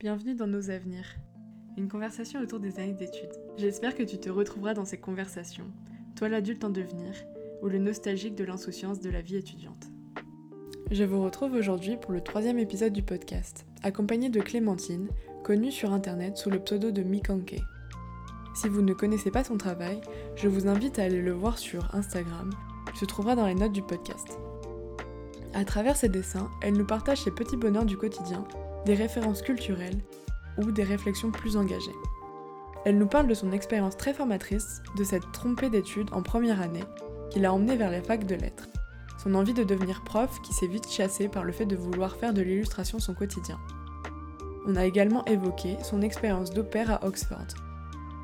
Bienvenue dans Nos Avenirs, une conversation autour des années d'études. J'espère que tu te retrouveras dans ces conversations, toi l'adulte en devenir, ou le nostalgique de l'insouciance de la vie étudiante. Je vous retrouve aujourd'hui pour le troisième épisode du podcast, accompagné de Clémentine, connue sur internet sous le pseudo de Mikanke. Si vous ne connaissez pas son travail, je vous invite à aller le voir sur Instagram, il se trouvera dans les notes du podcast. À travers ses dessins, elle nous partage ses petits bonheurs du quotidien, des références culturelles ou des réflexions plus engagées. Elle nous parle de son expérience très formatrice, de cette trompée d'études en première année qui l'a emmenée vers les facs de lettres, son envie de devenir prof qui s'est vite chassée par le fait de vouloir faire de l'illustration son quotidien. On a également évoqué son expérience d'opère à Oxford.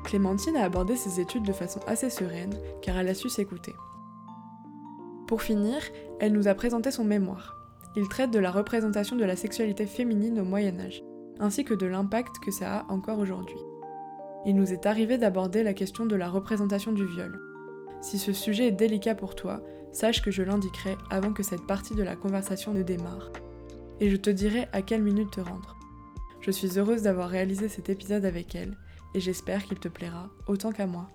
Clémentine a abordé ses études de façon assez sereine car elle a su s'écouter. Pour finir, elle nous a présenté son mémoire. Il traite de la représentation de la sexualité féminine au Moyen Âge, ainsi que de l'impact que ça a encore aujourd'hui. Il nous est arrivé d'aborder la question de la représentation du viol. Si ce sujet est délicat pour toi, sache que je l'indiquerai avant que cette partie de la conversation ne démarre. Et je te dirai à quelle minute te rendre. Je suis heureuse d'avoir réalisé cet épisode avec elle, et j'espère qu'il te plaira autant qu'à moi.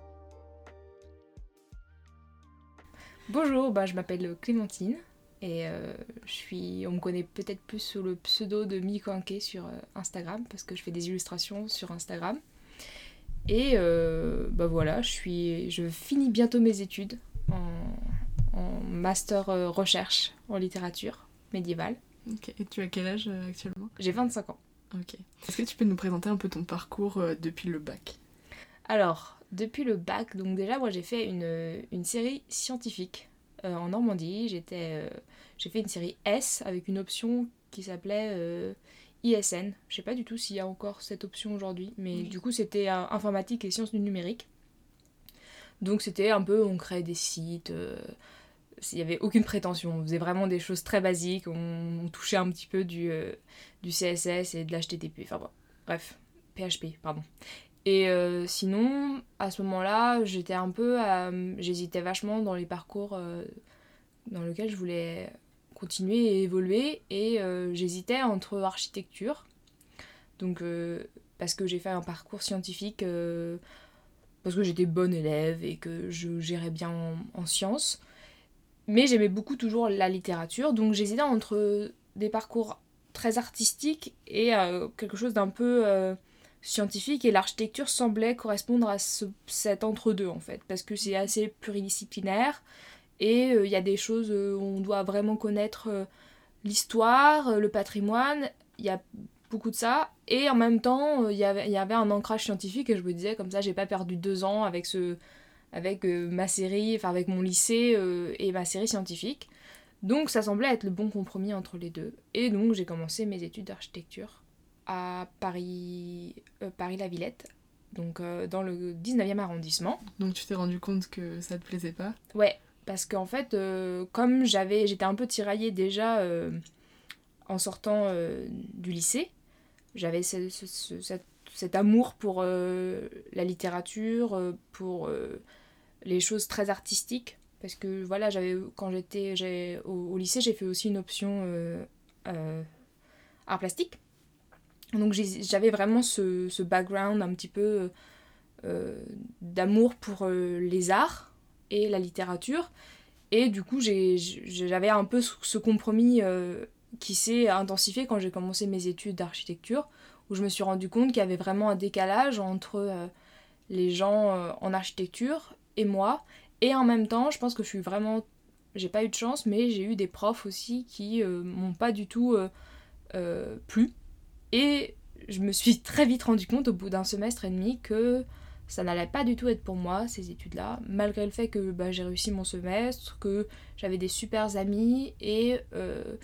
Bonjour, bah, je m'appelle Clémentine et euh, je suis, on me connaît peut-être plus sous le pseudo de Mikanke sur euh, Instagram parce que je fais des illustrations sur Instagram. Et euh, bah voilà, je, suis, je finis bientôt mes études en, en master recherche en littérature médiévale. Et tu as quel âge actuellement? J'ai 25 ans. Ok. Est-ce que tu peux nous présenter un peu ton parcours depuis le bac? Alors, depuis le bac, donc déjà moi j'ai fait une, une série scientifique euh, en Normandie. J'étais, euh, j'ai fait une série S avec une option qui s'appelait euh, ISN. Je sais pas du tout s'il y a encore cette option aujourd'hui, mais du coup c'était informatique et sciences du numérique. Donc c'était un peu, on créait des sites, il n'y avait aucune prétention, on faisait vraiment des choses très basiques, on, touchait un petit peu du, du CSS et de l'HTTP, enfin bon, bref, PHP, pardon. Et euh, sinon, à ce moment-là, j'étais un peu. J'hésitais vachement dans les parcours euh, dans lesquels je voulais continuer et évoluer. Et euh, j'hésitais entre architecture. Donc, parce que j'ai fait un parcours scientifique, parce que j'étais bonne élève et que je gérais bien en, en sciences. Mais j'aimais beaucoup toujours la littérature. Donc, j'hésitais entre des parcours très artistiques et quelque chose d'un peu scientifique et l'architecture semblait correspondre à ce, cet entre-deux en fait, parce que c'est assez pluridisciplinaire et euh, il y a des choses euh, où on doit vraiment connaître euh, l'histoire, le patrimoine, il y a beaucoup de ça, et en même temps il y avait, y avait un ancrage scientifique et je me disais comme ça j'ai pas perdu deux ans avec ce avec ma série, enfin avec mon lycée et ma série scientifique. Donc ça semblait être le bon compromis entre les deux. Et donc j'ai commencé mes études d'architecture à Paris, euh, Paris-La Villette, donc euh, dans le 19e arrondissement. Donc tu t'es rendu compte que ça te plaisait pas? Ouais, parce qu'en fait, euh, comme j'avais, j'étais un peu tiraillée déjà en sortant du lycée, j'avais cet, amour pour la littérature, pour les choses très artistiques, parce que voilà, j'avais quand j'étais au, au, lycée, j'ai fait aussi une option art plastique. Donc j'avais vraiment ce, background un petit peu euh, d'amour pour euh, les arts et la littérature. Et du coup, j'avais un peu ce compromis euh, qui s'est intensifié quand j'ai commencé mes études d'architecture, où je me suis rendu compte qu'il y avait vraiment un décalage entre les gens en architecture et moi. Et en même temps, je pense que je suis vraiment... J'ai pas eu de chance, mais j'ai eu des profs aussi qui m'ont pas du tout plu et je me suis très vite rendu compte au bout d'un semestre et demi que ça n'allait pas du tout être pour moi, ces études-là, malgré le fait que bah, j'ai réussi mon semestre, que j'avais des super amis et euh,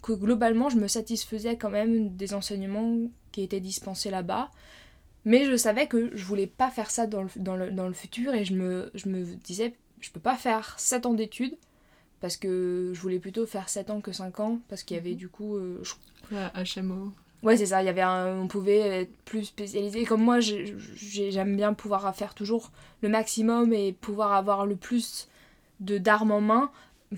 que globalement je me satisfaisais quand même des enseignements qui étaient dispensés là-bas. Mais je savais que je voulais pas faire ça dans le, dans le, dans le futur et je me, je me disais, je peux pas faire 7 ans d'études parce que je voulais plutôt faire 7 ans que 5 ans parce qu'il y avait mhm. du coup... Euh, HMO. Ouais, c'est ça. Il y avait on pouvait être plus spécialisé. Comme moi, j'aime bien pouvoir faire toujours le maximum et pouvoir avoir le plus de d'armes en main.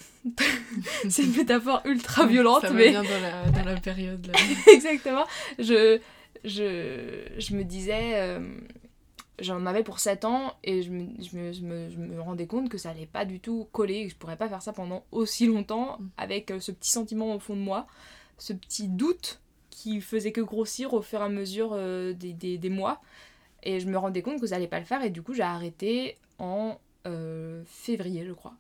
c'est une métaphore ultra violente, ça mais. bien dans la, dans la période. Là. Exactement. Je, je, je me disais, euh, j'en avais pour 7 ans et je me, je, me, je, me, je me rendais compte que ça allait pas du tout coller, que je pourrais pas faire ça pendant aussi longtemps Mm. avec euh, ce petit sentiment au fond de moi, ce petit doute qui faisait que grossir au fur et à mesure euh, des, des, des mois. Et je me rendais compte que ça allait pas le faire et du coup j'ai arrêté en euh, février je crois.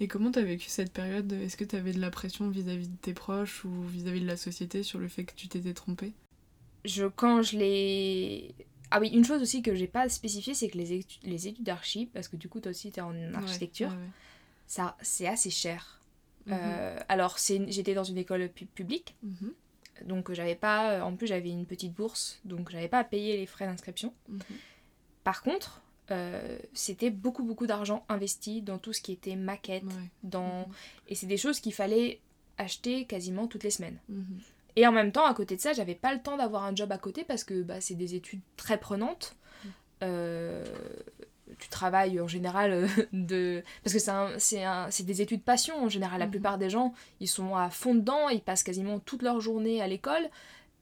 Et comment t'as vécu cette période Est-ce que t'avais de la pression vis-à-vis de tes proches ou vis-à-vis de la société sur le fait que tu t'étais trompée? Je, quand je l'ai. Ah oui, une chose aussi que j'ai pas spécifié, c'est que les, étu- les études d'archi, parce que du coup, toi aussi, t'es en architecture, Ouais, ouais, ça c'est assez cher. ouais. Euh, alors, j'étais dans une école pu- publique, Mhm, donc euh, j'avais pas. En plus, j'avais une petite bourse, donc j'avais pas à payer les frais d'inscription. mhm, Par contre, euh, c'était beaucoup, beaucoup d'argent investi dans tout ce qui était maquette, ouais. dans... et c'est des choses qu'il fallait acheter quasiment toutes les semaines. Mhm, Et en même temps, à côté de ça, j'avais pas le temps d'avoir un job à côté parce que bah, c'est des études très prenantes. Euh, tu travailles en général euh, de. Parce que c'est des études passion en général. La Mhm. plupart des gens, ils sont à fond dedans, ils passent quasiment toute leur journée à l'école.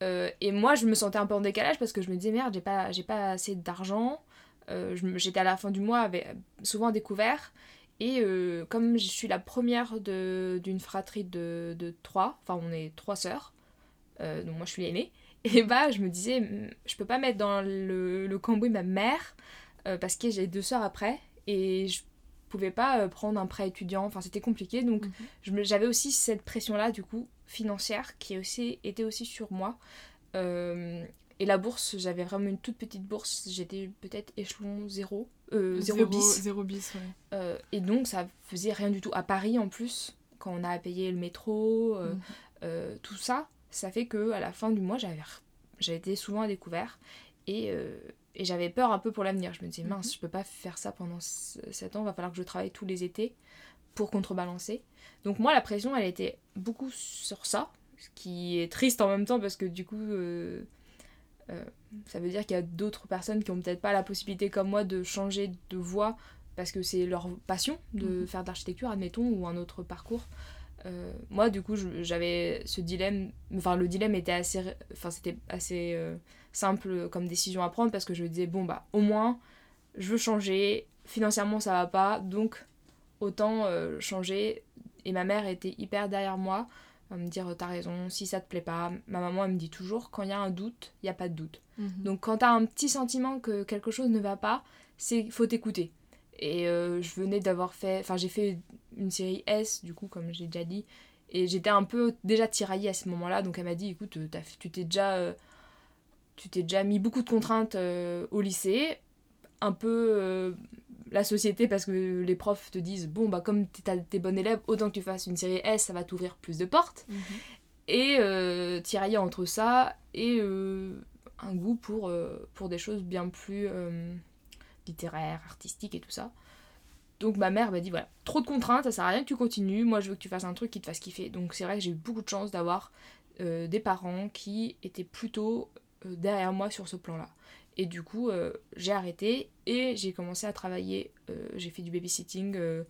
Euh, et moi, je me sentais un peu en décalage parce que je me disais merde, j'ai pas, j'ai pas assez d'argent. Euh, J'étais à la fin du mois avec, souvent découvert. Et euh, comme je suis la première d'une fratrie de, de trois, enfin on est trois sœurs, donc moi je suis l'aînée, et bah je me disais, je peux pas mettre dans le, le cambouis ma mère, euh, parce que j'ai deux sœurs après, et je pouvais pas euh, prendre un prêt étudiant, enfin c'était compliqué, donc mhm. j'avais aussi cette pression-là, du coup, financière, qui aussi, était aussi sur moi. Euh, et la bourse, j'avais vraiment une toute petite bourse, j'étais peut-être échelon 0, euh, 0 bis. Zéro bis, ouais. Euh, et donc ça faisait rien du tout. À Paris en plus, quand on a à payer le métro, Mhm. tout ça, ça fait que à la fin du mois, j'avais j'ai été souvent à découvert et, et j'avais peur un peu pour l'avenir. Je me disais, mince, Mhm. je peux pas faire ça pendant 7 ans, va falloir que je travaille tous les étés pour contrebalancer. Donc moi, la pression, elle était beaucoup sur ça, ce qui est triste en même temps parce que du coup, euh, euh, ça veut dire qu'il y a d'autres personnes qui ont peut-être pas la possibilité comme moi de changer de voie parce que c'est leur passion de Mhm. faire de l'architecture, admettons, ou un autre parcours. Euh, moi, du coup, j'avais ce dilemme. Enfin, le dilemme était assez. Enfin, c'était assez simple comme décision à prendre parce que je me disais, bon, bah, au moins, je veux changer. Financièrement, ça va pas. Donc, autant euh, changer. Et ma mère était hyper derrière moi à me dire, t'as raison, si ça te plaît pas. Ma maman, elle me dit toujours, quand il y a un doute, il n'y a pas de doute. Mhm. Donc quand t'as un petit sentiment que quelque chose ne va pas, c'est faut t'écouter. Et euh, je venais d'avoir fait, enfin j'ai fait une série S du coup comme j'ai déjà dit, et j'étais un peu déjà tiraillée à ce moment-là. Donc elle m'a dit écoute, tu t'es déjà, euh, tu t'es déjà mis beaucoup de contraintes euh, au lycée, un peu euh, la société parce que les profs te disent bon bah comme t'es bon élève, autant que tu fasses une série S, ça va t'ouvrir plus de portes Mhm. et euh, tirailler entre ça et euh, un goût pour, pour des choses bien plus littéraires, artistiques et tout ça. Donc ma mère m'a dit voilà, trop de contraintes, ça sert à rien que tu continues, moi je veux que tu fasses un truc qui te fasse kiffer. Donc c'est vrai que j'ai eu beaucoup de chance d'avoir euh, des parents qui étaient plutôt derrière moi sur ce plan-là. Et du coup, euh, j'ai arrêté et j'ai commencé à travailler. euh, j'ai fait du babysitting euh,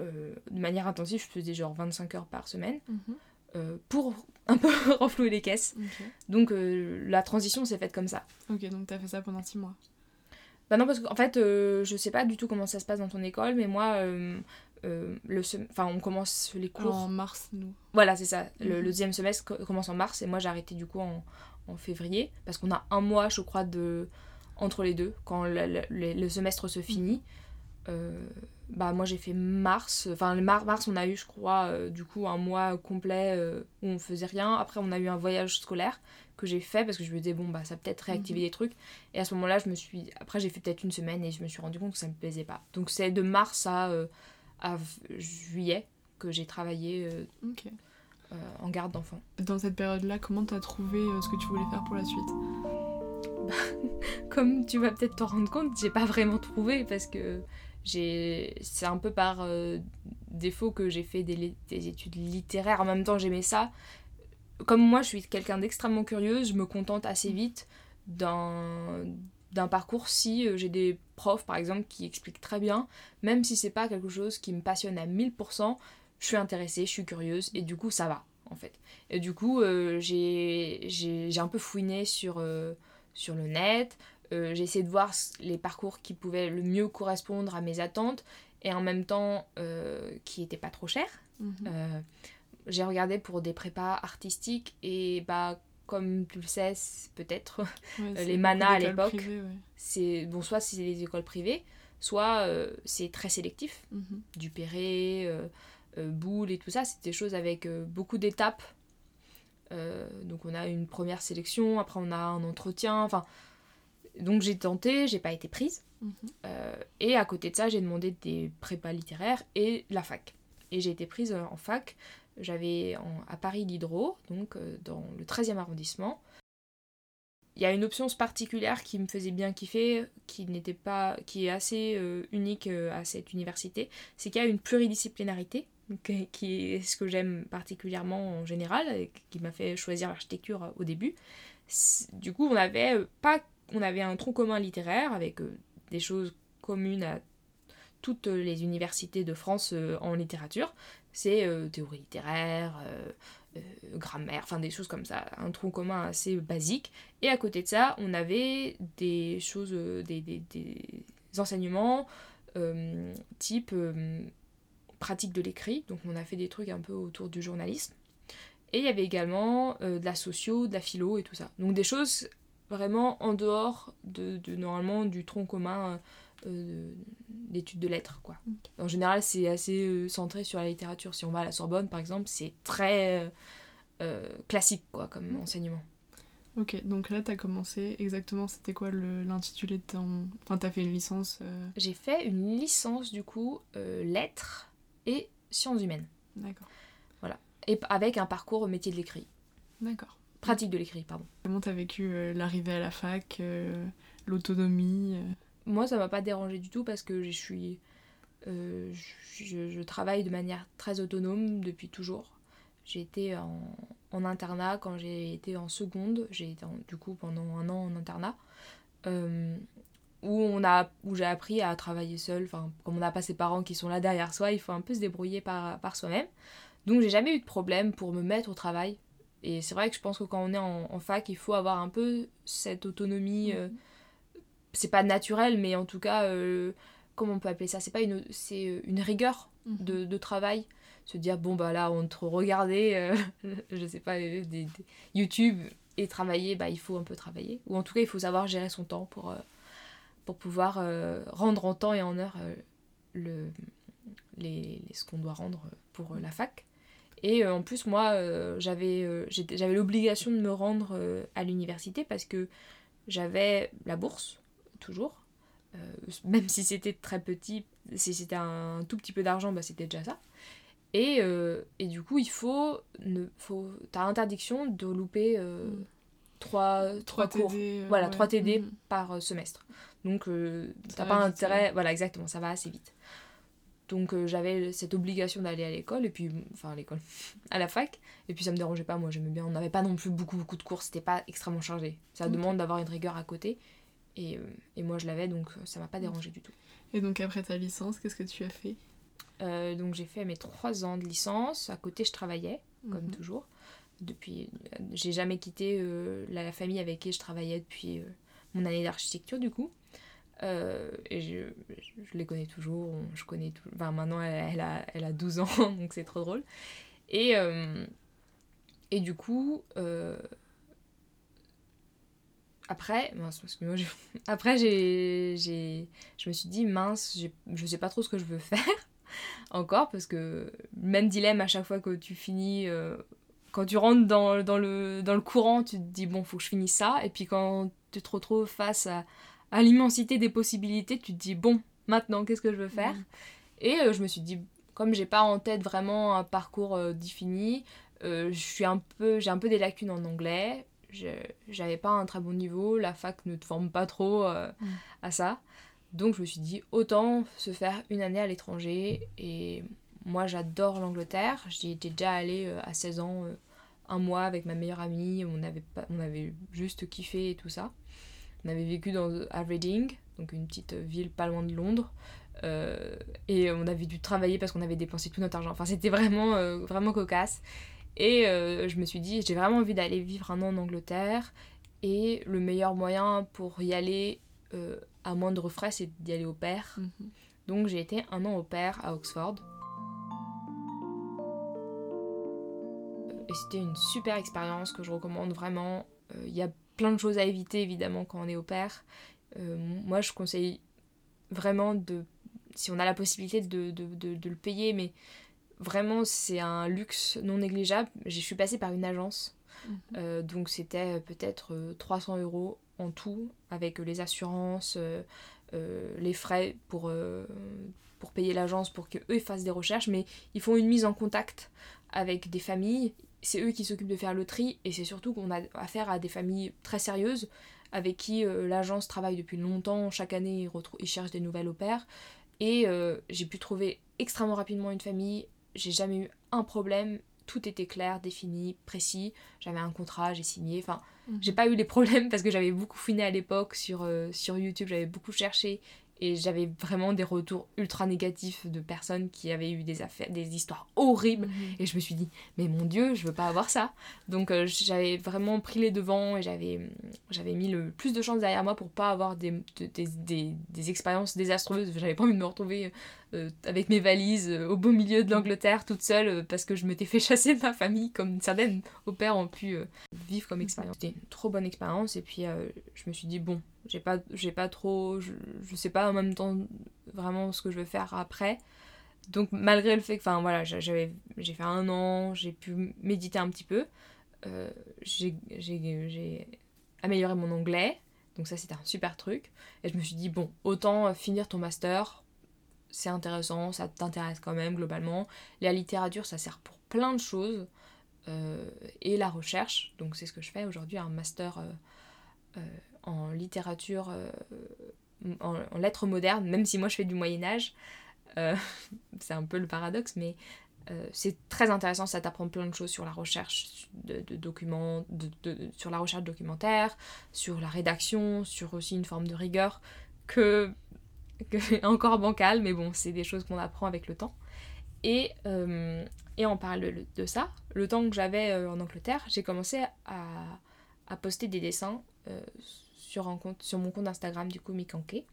euh, de manière intensive, je faisais genre 25 heures par semaine Mhm. euh, pour un peu renflouer les caisses. Donc euh, la transition s'est faite comme ça. Ok, donc t'as fait ça pendant six mois. Bah non, parce qu'en fait, euh, je sais pas du tout comment ça se passe dans ton école, mais moi, euh, euh, le sem- enfin, on commence les cours. En mars, nous. Voilà, c'est ça. Le, Mhm. le deuxième semestre co- commence en mars et moi j'ai arrêté du coup en, en février parce qu'on a un mois, je crois, de entre les deux quand le, le- semestre se finit. Euh, bah moi j'ai fait mars, enfin mar- mars on a eu je crois euh, du coup un mois complet euh, où on faisait rien. Après on a eu un voyage scolaire que j'ai fait parce que je me disais bon bah ça peut-être réactiver Mhm. des trucs. Et à ce moment-là je me suis, après j'ai fait peut-être une semaine et je me suis rendu compte que ça me plaisait pas. Donc c'est de mars à, à juillet que j'ai travaillé. Euh, en garde d'enfants. Dans cette période-là, comment t'as trouvé euh, ce que tu voulais faire pour la suite? Comme tu vas peut-être t'en rendre compte, j'ai pas vraiment trouvé parce que j'ai c'est un peu par euh, défaut que j'ai fait des, études littéraires. En même temps, j'aimais ça. Comme moi, je suis quelqu'un d'extrêmement curieuse, je me contente assez vite d'un d'un parcours si j'ai des profs par exemple qui expliquent très bien, même si c'est pas quelque chose qui me passionne à 1000%, je suis intéressée, je suis curieuse et du coup ça va. en fait. Et du coup, euh, j'ai un peu fouiné sur, euh, sur le net. Euh, j'ai essayé de voir les parcours qui pouvaient le mieux correspondre à mes attentes et en même temps qui n'étaient pas trop chers. Mhm. j'ai regardé pour des prépas artistiques et bah comme tu le sais peut-être Ouais, les manas à l'époque. ouais. c'est bon soit c'est des écoles privées soit euh, c'est très sélectif Mhm. Euh, euh, Boulle et tout ça, c'est des choses avec euh, beaucoup d'étapes. Euh, donc on a une première sélection, après on a un entretien, enfin... Donc j'ai tenté, j'ai pas été prise. Mhm. Euh, et à côté de ça, j'ai demandé des prépas littéraires et la fac. Et j'ai été prise euh, en fac. J'avais à Paris l'Hydro, donc euh, dans le 13e arrondissement. Il y a une option particulière qui me faisait bien kiffer, qui n'était pas, qui est assez euh, unique euh, à cette université, c'est qu'il y a une pluridisciplinarité, euh, qui est ce que j'aime particulièrement en général, et qui m'a fait choisir l'architecture euh, au début. Du coup, on avait euh, pas, on avait un tronc commun littéraire avec euh, des choses communes à toutes les universités de France en littérature. C'est théorie littéraire, grammaire, enfin des choses comme ça, un tronc commun assez basique. Et à côté de ça, on avait des choses, des, des- enseignements type pratique de l'écrit. Donc on a fait des trucs un peu autour du journalisme. Et il y avait également euh, de la socio, de la philo et tout ça. Donc des choses vraiment en dehors de, de, normalement du tronc commun euh, d'études de lettres. Quoi. En général, c'est assez euh, centré sur la littérature. Si on va à la Sorbonne, par exemple, c'est très euh, euh, classique quoi, comme enseignement. Ok, donc là, t'as commencé exactement, c'était quoi l'intitulé de ton... Enfin, t'as fait une licence... euh, J'ai fait une licence, du coup, euh, lettres et sciences humaines. D'accord. Et p- avec un parcours au métier de l'écrit. D'accord. Pratique de l'écrit, pardon. Comment t'as vécu euh, l'arrivée à la fac, euh, l'autonomie euh, Moi, ça m'a pas dérangé du tout parce que je suis. je, je- je travaille de manière très autonome depuis toujours. J'ai été en, en internat quand j'ai été en seconde. J'ai été en- du coup pendant un an en internat. Où on a où j'ai appris à travailler seule. Enfin, comme on n'a pas ses parents qui sont là derrière soi, il faut un peu se débrouiller par, par soi-même. Donc j'ai jamais eu de problème pour me mettre au travail. Et c'est vrai que je pense que quand on est en, en fac, il faut avoir un peu cette autonomie. euh, c'est pas naturel, mais en tout cas, euh, comment on peut appeler ça? C'est pas une, c'est euh, une rigueur Mhm. de, de travail. Se dire, bon, bah là, entre regarder, euh, je sais pas, euh, des, des YouTube et travailler, bah il faut un peu travailler. Ou en tout cas, il faut savoir gérer son temps pour, pour pouvoir euh, rendre en temps et en heure euh, le, les, les- ce qu'on doit rendre pour euh, la fac. Et en plus, moi, j'avais l'obligation de me rendre à l'université parce que j'avais la bourse, toujours. Même si c'était très petit, si c'était un tout petit peu d'argent, bah, c'était déjà ça. Et, et du coup, il faut. Ne, faut T'as interdiction de louper Mm. Trois, trois 3 cours. TD. Voilà, ouais. 3 TD Mhm. par euh, semestre. Donc, euh, t'as pas vite, intérêt. Voilà, exactement, ça va assez vite. Donc, euh, j'avais cette obligation d'aller à l'école, et puis. Enfin, à l'école. à la fac. Et puis, ça me dérangeait pas, moi, j'aimais bien. On n'avait pas non plus beaucoup, beaucoup de cours, c'était pas extrêmement chargé. Ça demande d'avoir une rigueur à côté. Et, euh, et moi, je l'avais, donc ça m'a pas dérangé du tout. Et donc après ta licence, qu'est-ce que tu as fait? Donc, j'ai fait mes 3 ans de licence. À côté, je travaillais. comme Mhm. toujours. Depuis, euh, j'ai jamais quitté euh, la, famille avec qui je travaillais depuis euh, mon année d'architecture du coup. Et je, je- je les connais toujours, je connais tout. Enfin, maintenant elle, a, elle a 12 ans, donc c'est trop drôle. Et, et du coup, après, mince, j'ai- après j'ai, j'ai, je me suis dit mince, j'ai- je sais pas trop ce que je veux faire encore parce que même dilemme à chaque fois que tu finis quand tu rentres dans, dans, le, dans le courant tu te dis bon faut que je finisse ça. Et puis quand tu te retrouves face à, à l'immensité des possibilités tu te dis bon maintenant qu'est-ce que je veux faire? Mhm. et euh, je me suis dit comme j'ai pas en tête vraiment un parcours euh, défini euh, suis un peu j'ai un peu des lacunes en anglais. Je- j'avais pas un très bon niveau. La fac ne te forme pas trop euh, Mhm. à ça. Donc je me suis dit autant se faire une année à l'étranger et moi j'adore l'Angleterre. J'y étais déjà allée euh, à 16 ans, euh, un mois avec ma meilleure amie, on avait, pas, on avait juste kiffé et tout ça. On avait vécu dans, à Reading, donc une petite ville pas loin de Londres. euh, et on avait dû travailler parce qu'on avait dépensé tout notre argent. Enfin c'était vraiment, euh, vraiment cocasse. Et euh, je me suis dit, j'ai vraiment envie d'aller vivre un an en Angleterre. Et le meilleur moyen pour y aller euh, à moindre frais, c'est d'y aller au pair. Mhm. Donc j'ai été un an au pair à Oxford. Et c'était une super expérience que je recommande vraiment. Euh, Il y a plein de choses à éviter évidemment quand on est au pair. Euh, moi je conseille vraiment de, si on a la possibilité de, de, de- de le payer, mais vraiment c'est un luxe non négligeable. Je suis passée par une agence, Mhm. Euh, donc c'était peut-être euh, 300 euros en tout, avec les assurances, euh, euh, les frais pour, pour payer l'agence pour qu'eux fassent des recherches, mais ils font une mise en contact avec des familles. C'est eux qui s'occupent de faire le tri, et c'est surtout qu'on a affaire à des familles très sérieuses avec qui euh, l'agence travaille depuis longtemps. Chaque année, ils, ils cherchent des nouvelles au pair. Et euh, j'ai pu trouver extrêmement rapidement une famille. J'ai jamais eu un problème. Tout était clair, défini, précis. J'avais un contrat, j'ai signé. Enfin, Mhm. j'ai pas eu les problèmes parce que j'avais beaucoup fouiné à l'époque sur, euh, sur YouTube, j'avais beaucoup cherché et j'avais vraiment des retours ultra négatifs de personnes qui avaient eu des affaires, des histoires horribles. Mhm. Et je me suis dit, mais mon Dieu, je veux pas avoir ça. Donc euh, j'avais vraiment pris les devants et j'avais, j'avais mis le plus de chances derrière moi pour pas avoir des, de- des, des, des expériences désastreuses. J'avais pas envie de me retrouver avec mes valises euh, au beau milieu de l'Angleterre toute seule euh, parce que je m'étais fait chasser de ma famille comme certaines au père ont pu euh, vivre comme expérience. C'était une trop bonne expérience et puis euh, je me suis dit, bon, j'ai pas, j'ai pas trop, je, je sais pas en même temps vraiment ce que je veux faire après. Donc malgré le fait que, enfin voilà, j'a- j'avais, j'ai fait un an, j'ai pu méditer un petit peu, euh, j'ai, amélioré mon anglais, donc ça c'était un super truc. Et je me suis dit, bon, autant euh, finir ton master, c'est intéressant, ça t'intéresse quand même globalement. La littérature, ça sert pour plein de choses. euh, et la recherche, donc c'est ce que je fais aujourd'hui, un master euh, euh, en littérature, en, lettres modernes, même si moi je fais du Moyen Âge. C'est un peu le paradoxe, mais c'est très intéressant, ça t'apprend plein de choses sur la recherche de, documents, de- sur la recherche documentaire, sur la rédaction, sur aussi une forme de rigueur que, que encore bancale, mais bon, c'est des choses qu'on apprend avec le temps. Et, euh, et en parallèle de ça, le temps que j'avais euh, en Angleterre, j'ai commencé à, à poster des dessins euh, sur, un compte, sur mon compte Instagram, du coup, Mikanke,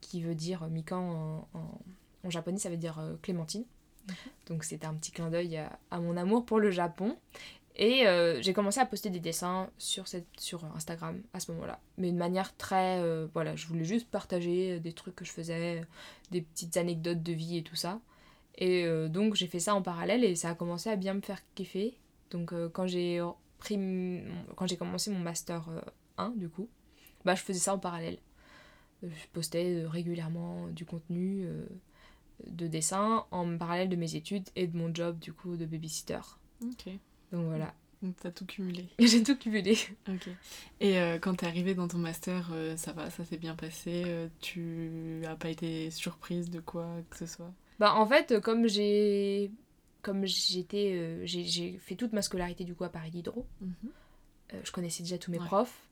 qui veut dire Mikan en, en- en japonais, ça veut dire Clémentine. Donc c'était un petit clin d'œil à, à mon amour pour le Japon. Et euh, j'ai commencé à poster des dessins sur, cette, sur Instagram à ce moment-là. Mais de manière très... euh, voilà, je voulais juste partager des trucs que je faisais, des petites anecdotes de vie et tout ça. Et euh, donc j'ai fait ça en parallèle et ça a commencé à bien me faire kiffer. Donc euh, quand j'ai pris quand j'ai commencé mon master euh, 1 du coup, bah je faisais ça en parallèle. Euh, Je postais euh, régulièrement du contenu euh, de dessin en parallèle de mes études et de mon job du coup de babysitter. Ok. Donc voilà, Donc t'as tout cumulé. j'ai tout cumulé. Ok. Et euh, quand t'es arrivée dans ton master, euh, ça va, ça s'est bien passé. euh, tu as pas été surprise de quoi que ce soit? Bah en fait, comme j'ai comme j'étais j'ai fait toute ma scolarité du coup à Paris Diderot, Euh, je connaissais déjà tous mes Ouais. profs,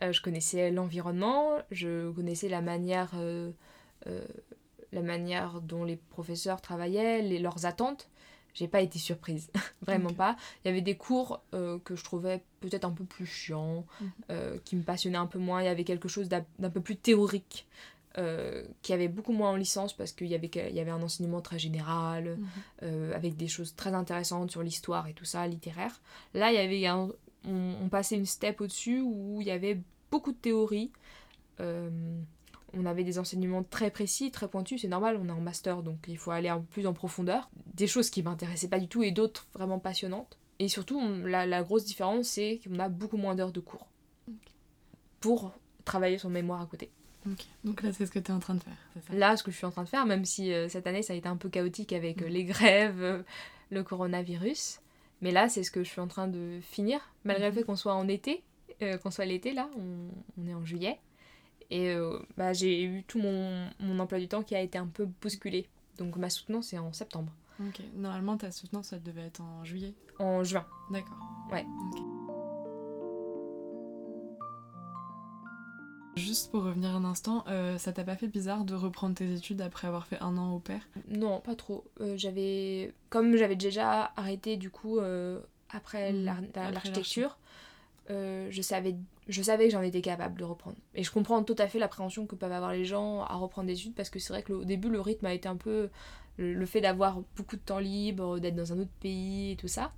je connaissais l'environnement, je connaissais la manière, la manière dont les professeurs travaillaient, les, leurs attentes. J'ai pas été surprise, vraiment pas. Il y avait des cours euh, que je trouvais peut-être un peu plus chiants, Mhm. euh, qui me passionnaient un peu moins. Il y avait quelque chose d'un peu plus théorique, euh, qui avait beaucoup moins en licence parce qu'il y avait, il y avait un enseignement très général, euh, avec des choses très intéressantes sur l'histoire et tout ça, littéraire. Là, il y avait un, on, on passait une step au-dessus où il y avait beaucoup de théories. On avait des enseignements très précis, très pointus, c'est normal, on est en master, donc il faut aller un peu plus en profondeur. Des choses qui m'intéressaient pas du tout et d'autres vraiment passionnantes. Et surtout, on- la, la grosse différence, c'est qu'on a beaucoup moins d'heures de cours pour travailler son mémoire à côté. Donc là, c'est ce que t'es en train de faire, ça? Là, ce que je suis en train de faire, même si euh, cette année ça a été un peu chaotique avec euh, Mhm. les grèves, euh, le coronavirus, mais là c'est ce que je suis en train de finir, malgré le Mhm. fait qu'on soit en été, qu'on soit l'été là, on, on est en juillet, et euh, bah, j'ai eu tout mon, mon emploi du temps qui a été un peu bousculé. Donc ma soutenance est en septembre, Ok. Normalement, ta soutenance, elle devait être en juillet. en juin. D'accord. Ouais. Juste pour revenir un instant, euh, ça t'a pas fait bizarre de reprendre tes études après avoir fait un an au père Non, pas trop. Euh, j'avais, comme j'avais déjà arrêté du coup l'ar- après l'architecture, je savais, je savais que j'en étais capable de reprendre. Et je comprends tout à fait l'appréhension que peuvent avoir les gens à reprendre des études parce que c'est vrai que le- au début le rythme a été un peu le, fait d'avoir beaucoup de temps libre, d'être dans un autre pays et tout ça.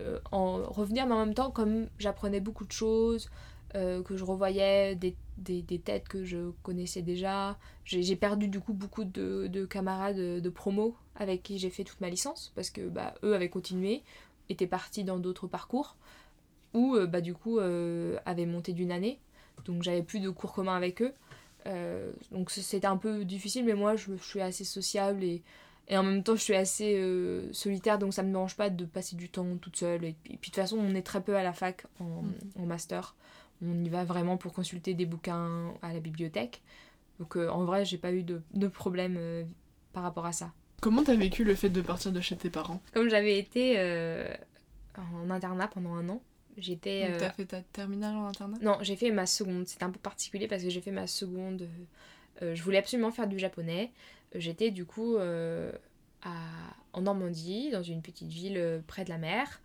Euh, en revenir, mais en même temps, comme j'apprenais beaucoup de choses, euh, que je revoyais des, des, des têtes que je connaissais déjà, j'ai j'ai perdu du coup beaucoup de, de camarades de, de promo avec qui j'ai fait toute ma licence parce que bah, eux avaient continué, étaient partis dans d'autres parcours ou euh, bah, du coup euh, avaient monté d'une année. Donc j'avais plus de cours communs avec eux. Euh, donc c'était un peu difficile, mais moi je, je suis assez sociable et, et en même temps je suis assez euh, solitaire, donc ça me dérange pas de passer du temps toute seule. Et, puis et puis, de toute façon on est très peu à la fac en, Mm. en master. On y va vraiment pour consulter des bouquins à la bibliothèque. Donc euh, en vrai j'ai pas eu de, de problème euh, par rapport à ça. Comment t'as vécu le fait de partir de chez tes parents? Comme j'avais été euh, en internat pendant un an, j'étais... Donc euh, T'as fait ta terminale en internat? Non, j'ai fait ma seconde. C'était un peu particulier parce que j'ai fait ma seconde. euh, je voulais absolument faire du japonais. J'étais du coup euh, à, en Normandie, dans une petite ville près de la mer.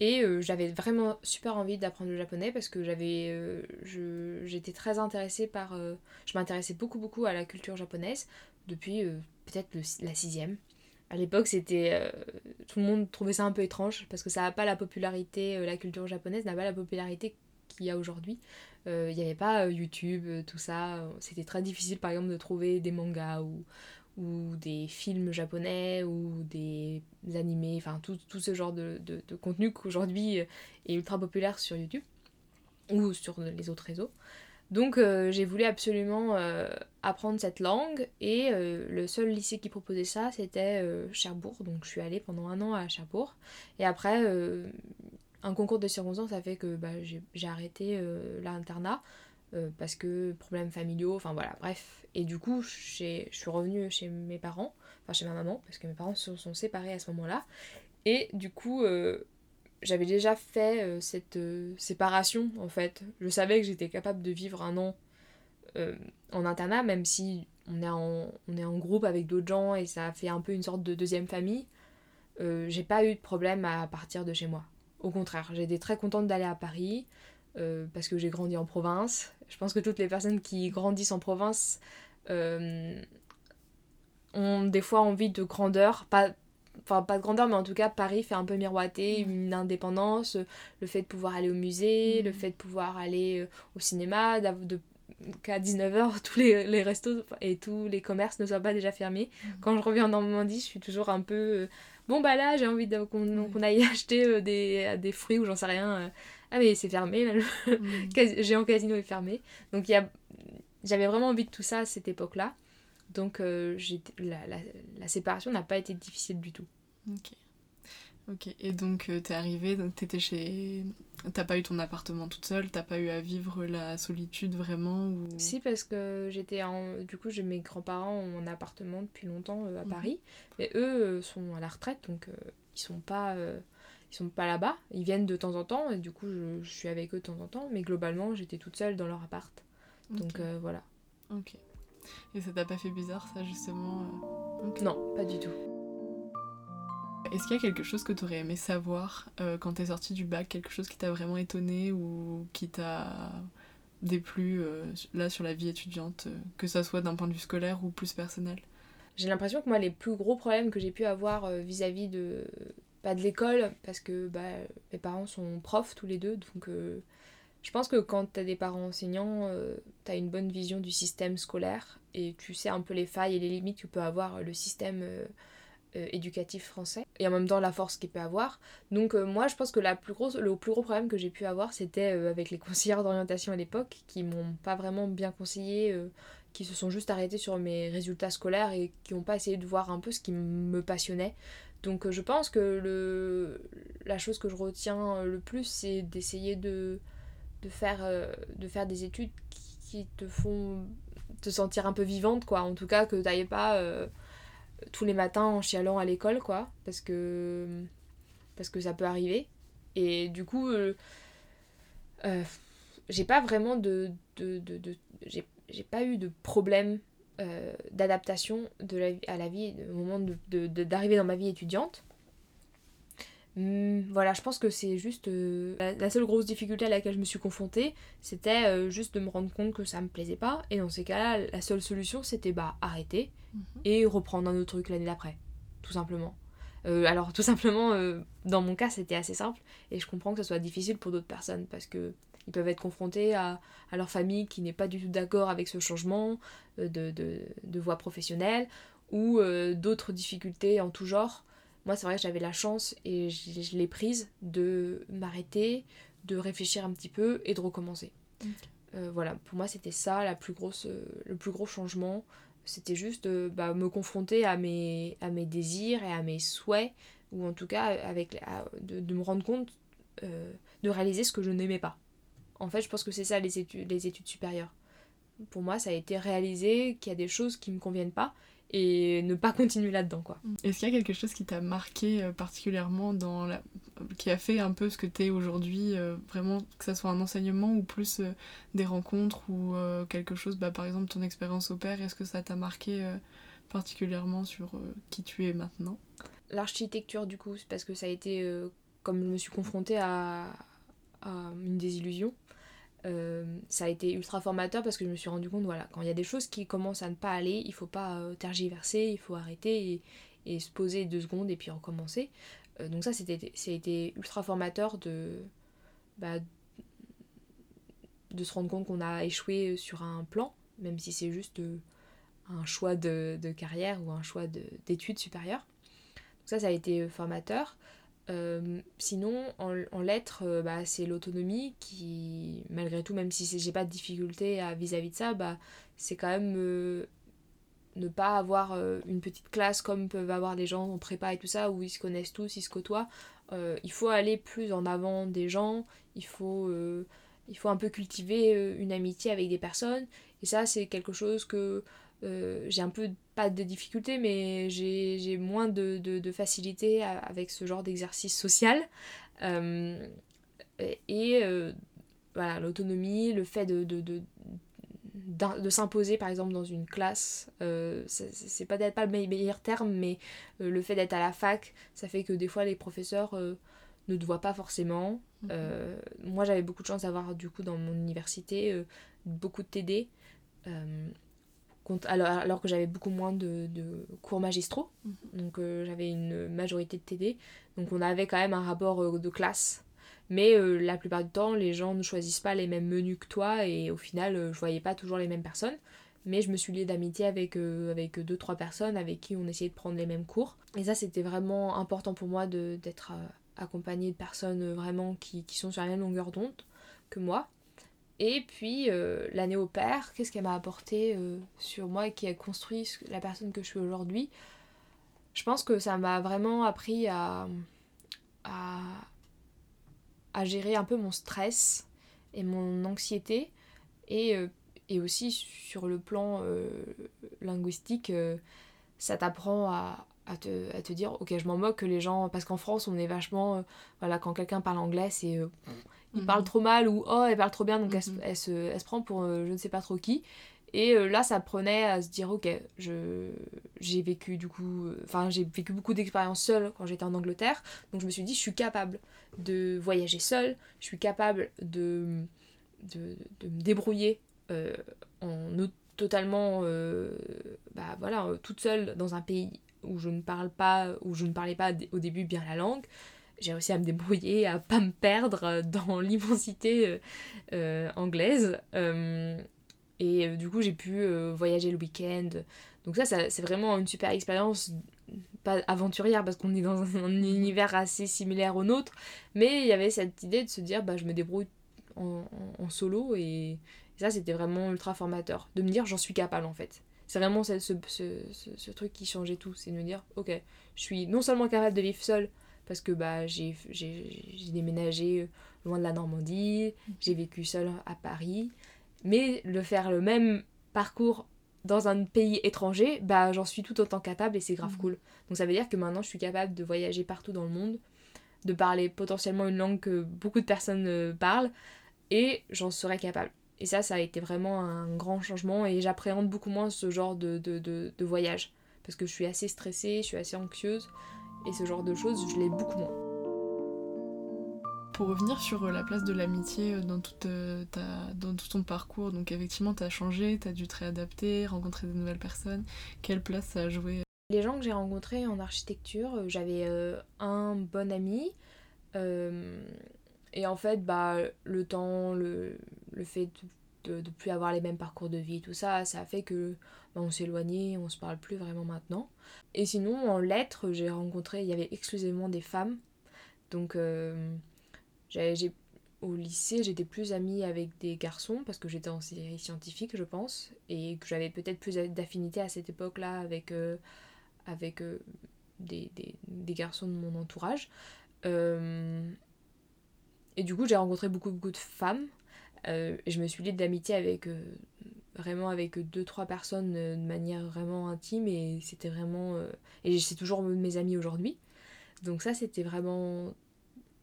Et j'avais vraiment super envie d'apprendre le japonais parce que j'avais, je- j'étais très intéressée par. je m'intéressais beaucoup beaucoup à la culture japonaise depuis peut-être le- la sixième. À l'époque, c'était euh, tout le monde trouvait ça un peu étrange parce que ça n'a pas la popularité, euh, la culture japonaise n'a pas la popularité qu'il y a aujourd'hui. Euh, Il n'y avait pas YouTube, tout ça. C'était très difficile, par exemple, de trouver des mangas ou, ou des films japonais ou des animés, enfin tout, tout ce genre de, de, de contenu qu'aujourd'hui est ultra populaire sur YouTube ou sur les autres réseaux. Donc euh, j'ai voulu absolument euh, apprendre cette langue et euh, le seul lycée qui proposait ça c'était Cherbourg. Donc je suis allée pendant un an à Cherbourg et après un concours de circonstances a fait que bah, j'ai arrêté l'internat parce que problèmes familiaux, enfin voilà, bref. Et du coup, je suis revenue chez mes parents, enfin chez ma maman, parce que mes parents se sont séparés à ce moment-là. Et du coup, j'avais déjà fait euh, cette euh, séparation en fait. Je savais que j'étais capable de vivre un an euh, en internat, même si on est en, on est en groupe avec d'autres gens et ça a fait un peu une sorte de deuxième famille. J'ai pas eu de problème à partir de chez moi. Au contraire, j'étais très contente d'aller à Paris parce que j'ai grandi en province. Je pense que toutes les personnes qui grandissent en province ont des fois envie de grandeur, enfin pas de grandeur, mais en tout cas Paris fait un peu miroiter Mm. une indépendance, euh, le fait de pouvoir aller au musée, Mm. le fait de pouvoir aller euh, au cinéma, de qu'à 19h tous les, les restos et tous les commerces ne soient pas déjà fermés. Mm. Quand je reviens en Normandie, je suis toujours un peu euh, bon bah là j'ai envie qu'on aille acheter euh, des, des fruits ou j'en sais rien. euh. ah mais c'est fermé, le Mm. Géant Casino est fermé. Donc il y a... j'avais vraiment envie de tout ça à cette époque-là. Donc euh, la, la, la séparation n'a pas été difficile du tout. Ok. Ok. Et donc euh, t'es arrivée, donc t'étais chez. T'as pas eu ton appartement toute seule, t'as pas eu à vivre la solitude vraiment ou? Si parce que j'étais en... Du coup j'ai mes grands-parents un appartement depuis longtemps euh, à Mhm. Paris. Mais eux euh, sont à la retraite donc ils sont pas... Ils sont pas là-bas, ils viennent de temps en temps et du coup je, je suis avec eux de temps en temps, mais globalement j'étais toute seule dans leur appart. Donc voilà. Ok. Et ça t'a pas fait bizarre ça justement euh. Non, pas du tout. Est-ce qu'il y a quelque chose que t'aurais aimé savoir euh, quand t'es sortie du bac, quelque chose qui t'a vraiment étonné ou qui t'a déplu euh, là sur la vie étudiante, euh, que ça soit d'un point de vue scolaire ou plus personnel? J'ai l'impression que moi, les plus gros problèmes que j'ai pu avoir vis-à-vis de, pas de l'école, parce que bah, mes parents sont profs tous les deux, donc je pense que quand t'as des parents enseignants, euh, t'as une bonne vision du système scolaire et tu sais un peu les failles et les limites que peut avoir le système euh, euh, éducatif français et en même temps la force qu'il peut avoir. Donc euh, moi, je pense que le plus gros problème que j'ai pu avoir, c'était euh, avec les conseillères d'orientation à l'époque qui m'ont pas vraiment bien conseillé. euh, qui se sont juste arrêtés sur mes résultats scolaires et qui n'ont pas essayé de voir un peu ce qui me passionnait. Donc euh, je pense que le, la chose que je retiens euh, le plus, c'est d'essayer de, de, faire, euh, de faire des études qui, te font te sentir un peu vivante, quoi. En tout cas, que t'ailles pas euh, tous les matins en chialant à l'école, quoi. Parce que, parce que ça peut arriver. Et du coup, euh, j'ai pas vraiment de. j'ai pas eu de problème d'adaptation à la vie au moment d'arriver dans ma vie étudiante. Hum, voilà, je pense que c'est juste euh, la, seule grosse difficulté à laquelle je me suis confrontée, c'était euh, juste de me rendre compte que ça me plaisait pas. Et dans ces cas-là, la seule solution, c'était bah arrêter mhm. et reprendre un autre truc l'année d'après, tout simplement. alors tout simplement, dans mon cas, c'était assez simple et je comprends que ce soit difficile pour d'autres personnes parce que ils peuvent être confrontés à, leur famille qui n'est pas du tout d'accord avec ce changement euh, de, voie professionnelle ou euh, d'autres difficultés en tout genre. Moi, c'est vrai que j'avais la chance et je, l'ai prise de m'arrêter, de réfléchir un petit peu et de recommencer. Euh, voilà, pour moi, c'était ça la plus grosse, le plus gros changement. C'était juste bah, me confronter à mes, à mes désirs et à mes souhaits, ou en tout cas avec, de, me rendre compte, de réaliser ce que je n'aimais pas. En fait, je pense que c'est ça les études, les études supérieures. Pour moi, ça a été réalisé qu'il y a des choses qui me conviennent pas et ne pas continuer là-dedans quoi. Mm. Est-ce qu'il y a quelque chose qui t'a marqué euh, particulièrement dans la... qui a fait un peu ce que tu es aujourd'hui euh, vraiment que ça soit un enseignement ou plus euh, des rencontres ou quelque chose bah, par exemple ton expérience au père est-ce que ça t'a marqué particulièrement sur qui tu es maintenant? L'architecture du coup parce que ça a été comme je me suis confrontée à, à une désillusion euh, ça a été ultra formateur parce que je me suis rendu compte, voilà, quand il y a des choses qui commencent à ne pas aller, il faut pas euh, tergiverser, il faut arrêter et, se poser deux secondes et puis recommencer. Euh, donc ça, ça a été ultra formateur de, bah, de se rendre compte qu'on a échoué sur un plan, même si c'est juste un choix de, de, carrière ou un choix d'études supérieures. Donc ça, ça a été formateur. Euh, sinon, en, lettres, euh, bah, c'est l'autonomie qui, malgré tout, même si j'ai pas de difficulté vis-à-vis de ça, bah, c'est quand même euh, ne pas avoir une petite classe comme peuvent avoir des gens en prépa et tout ça, où ils se connaissent tous, ils se côtoient. il faut aller plus en avant des gens, il faut, il faut un peu cultiver une amitié avec des personnes. Et ça, c'est quelque chose que j'ai un peu, pas de difficulté, mais j'ai moins de, de, facilité avec ce genre d'exercice social. Euh, et euh, voilà, l'autonomie, le fait de, de, de, de s'imposer par exemple dans une classe, c'est pas d'être pas le meilleur terme, mais le fait d'être à la fac, ça fait que des fois les professeurs ne te voient pas forcément. Mhm. moi j'avais beaucoup de chance d'avoir du coup dans mon université beaucoup de TD alors, que j'avais beaucoup moins de, cours magistraux. Mhm. Donc euh, j'avais une majorité de TD. Donc on avait quand même un rapport euh, de classe. Mais euh, la plupart du temps, les gens ne choisissent pas les mêmes menus que toi et au final, je voyais pas toujours les mêmes personnes. Mais je me suis liée d'amitié avec, avec deux, trois personnes avec qui on essayait de prendre les mêmes cours. Et ça, c'était vraiment important pour moi d'être accompagnée de personnes vraiment qui, qui sont sur la même longueur d'onde que moi. Et puis euh, l'année au père, qu'est-ce qu'elle m'a apporté euh, sur moi et qui a construit la personne que je suis aujourd'hui? Je pense que ça m'a vraiment appris à, à, à, gérer un peu mon stress et mon anxiété. Et, euh, et aussi sur le plan linguistique, ça t'apprend à, à te, à te, dire ok je m'en moque que les gens parce qu'en France on est vachement voilà quand quelqu'un parle anglais c'est il mhm. parle trop mal ou oh elle parle trop bien donc elle, mhm. se, elle, se, prend pour euh, je ne sais pas trop qui et euh, là ça prenait à se dire ok je j'ai vécu du coup euh, enfin j'ai vécu beaucoup d'expériences seule quand j'étais en Angleterre donc je me suis dit je suis capable de voyager seule je suis capable de de, de me débrouiller en totalement bah voilà toute seule dans un pays où je ne parle pas où je ne parlais pas au début bien la langue j'ai réussi à me débrouiller, à pas me perdre dans l'immensité euh, euh, anglaise. Euh, et du coup, j'ai pu voyager le week-end. Donc ça, c'est vraiment une super expérience, pas aventurière parce qu'on est dans un, univers assez similaire au nôtre, mais il y avait cette idée de se dire, bah, je me débrouille en, solo et, ça, c'était vraiment ultra formateur. De me dire, j'en suis capable en fait. C'est vraiment ce, ce, ce, truc qui changeait tout, c'est de me dire, ok, je suis non seulement capable de vivre seule, parce que bah, j'ai déménagé euh, loin de la Normandie, j'ai vécu seule à Paris, mais le faire le même parcours dans un pays étranger, bah, j'en suis tout autant capable et c'est grave mhm. cool. Donc ça veut dire que maintenant je suis capable de voyager partout dans le monde, de parler potentiellement une langue que beaucoup de personnes euh, parlent, et j'en serais capable. Et ça, ça a été vraiment un grand changement et j'appréhende beaucoup moins ce genre de, de, de, voyage. Parce que je suis assez stressée, je suis assez anxieuse et ce genre de choses, je l'ai beaucoup moins. Pour revenir sur euh, la place de l'amitié euh, dans, toute, euh, ta, dans tout ton parcours, donc effectivement, tu as changé, tu as dû te réadapter, rencontrer de nouvelles personnes. Quelle place ça a joué? Les gens que j'ai rencontrés en architecture, j'avais un bon ami. Et en fait, bah, le temps, le, le fait de ne plus avoir les mêmes parcours de vie, tout ça, ça a fait que bah, on éloigné, on se parle plus vraiment maintenant. Et sinon, en lettres, j'ai rencontré, il y avait exclusivement des femmes. Donc, j'ai, au lycée, j'étais plus amie avec des garçons parce que j'étais en série scientifique, je pense, et que j'avais peut-être plus d'affinité à cette époque-là avec, euh, avec euh, des, des, des, garçons de mon entourage. Euh, et du coup, j'ai rencontré beaucoup, beaucoup de femmes. et je me suis liée d'amitié avec vraiment avec deux, trois personnes de manière vraiment intime, et c'était vraiment. et c'est toujours mes amis aujourd'hui. Donc, ça, c'était vraiment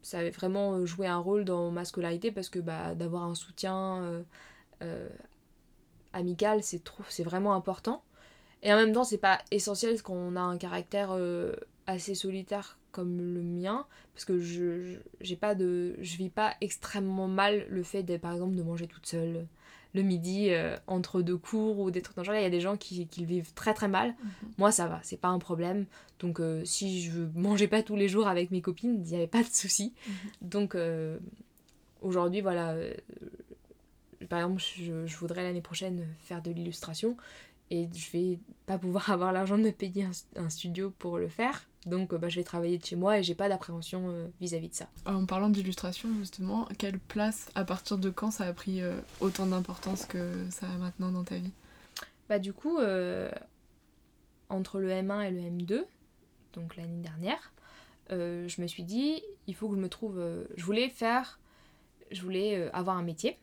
ça avait vraiment euh, joué un rôle dans ma scolarité parce que bah, d'avoir un soutien euh, euh, amical, c'est, c'est vraiment important. Et en même temps, c'est pas essentiel quand on a un caractère assez solitaire comme le mien, parce que je, j'ai pas de, je vis pas extrêmement mal le fait, de, par exemple, de manger toute seule le midi euh, entre deux cours ou des trucs dans genre. Il y a des gens qui, qui le vivent très très mal. Mhm. Moi, ça va, c'est pas un problème. Donc, euh, si je mangeais pas tous les jours avec mes copines, il n'y avait pas de souci. Mhm. Donc, euh, aujourd'hui, voilà. par exemple, je, je voudrais l'année prochaine faire de l'illustration et je vais pas pouvoir avoir l'argent de me payer un, studio pour le faire. Donc bah, je vais travailler de chez moi et j'ai pas d'appréhension euh, vis-à-vis de ça. En parlant d'illustration justement, quelle place, à partir de quand ça a pris euh, autant d'importance que ça a maintenant dans ta vie? Bah du coup, euh, entre le M1 et le M2, donc l'année dernière, je me suis dit, il faut que je me trouve... je voulais faire... Je voulais avoir un métier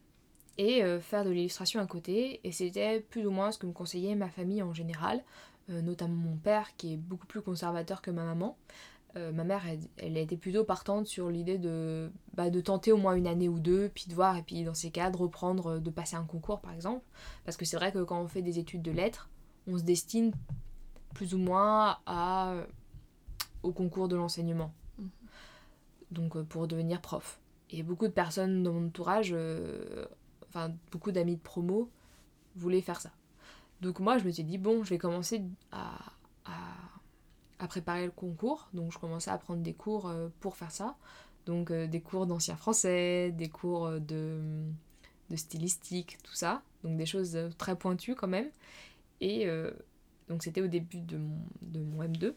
et euh, faire de l'illustration à côté. Et c'était plus ou moins ce que me conseillait ma famille en général, euh, notamment mon père qui est beaucoup plus conservateur que ma maman. Euh, ma mère, elle, elle, était plutôt partante sur l'idée de, bah, de tenter au moins une année ou deux, puis de voir, et puis dans ces cas, de reprendre, de passer un concours par exemple. Parce que c'est vrai que quand on fait des études de lettres, on se destine plus ou moins à, au concours de l'enseignement. Mmh. Donc pour devenir prof. Et beaucoup de personnes dans mon entourage enfin beaucoup d'amis de promo voulaient faire ça. Donc moi je me suis dit bon je vais commencer à, préparer le concours, donc je commençais à prendre des cours euh, pour faire ça. Donc euh, des cours d'ancien français, des cours euh, de, stylistique, tout ça. Donc des choses très pointues quand même. Et donc c'était au début de mon, de mon M2.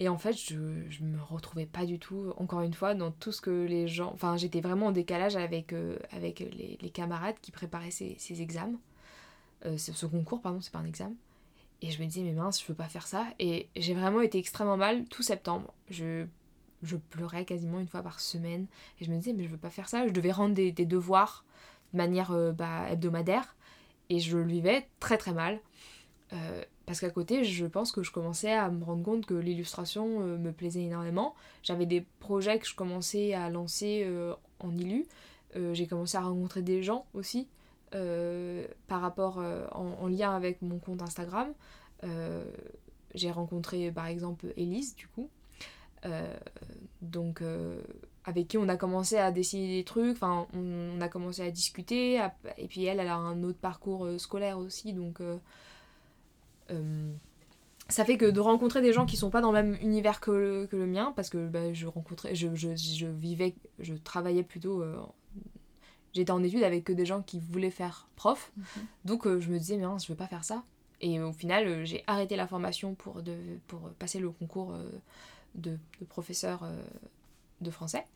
Et en fait, je, je me retrouvais pas du tout, encore une fois, dans tout ce que les gens. Enfin, j'étais vraiment en décalage avec, les, camarades qui préparaient ces, ces examens. Euh, ce, concours, pardon, c'est pas un examen. Et je me disais, mais mince, je veux pas faire ça. Et j'ai vraiment été extrêmement mal tout septembre. Je, je pleurais quasiment une fois par semaine. Et je me disais, mais je veux pas faire ça. Je devais rendre des, devoirs de manière euh, bah, hebdomadaire. Et je le vivais très très mal. Euh, parce qu'à côté, je pense que je commençais à me rendre compte que l'illustration euh, me plaisait énormément. J'avais des projets que je commençais à lancer en. Euh, j'ai commencé à rencontrer des gens aussi par rapport en, lien avec mon compte Instagram. j'ai rencontré par exemple Elise du coup. donc avec qui on a commencé à dessiner des trucs, enfin on, a commencé à discuter, et puis elle, elle a un autre parcours scolaire aussi, donc euh, ça fait que de rencontrer des gens qui sont pas dans le même univers que le, que le mien, parce que bah, je rencontrais, je, je, je, vivais, je travaillais plutôt, euh, j'étais en études avec que des gens qui voulaient faire prof, mhm. donc euh, je me disais, mais non, je veux pas faire ça. Et au final, j'ai arrêté la formation pour, de, pour passer le concours de, de, professeur de français.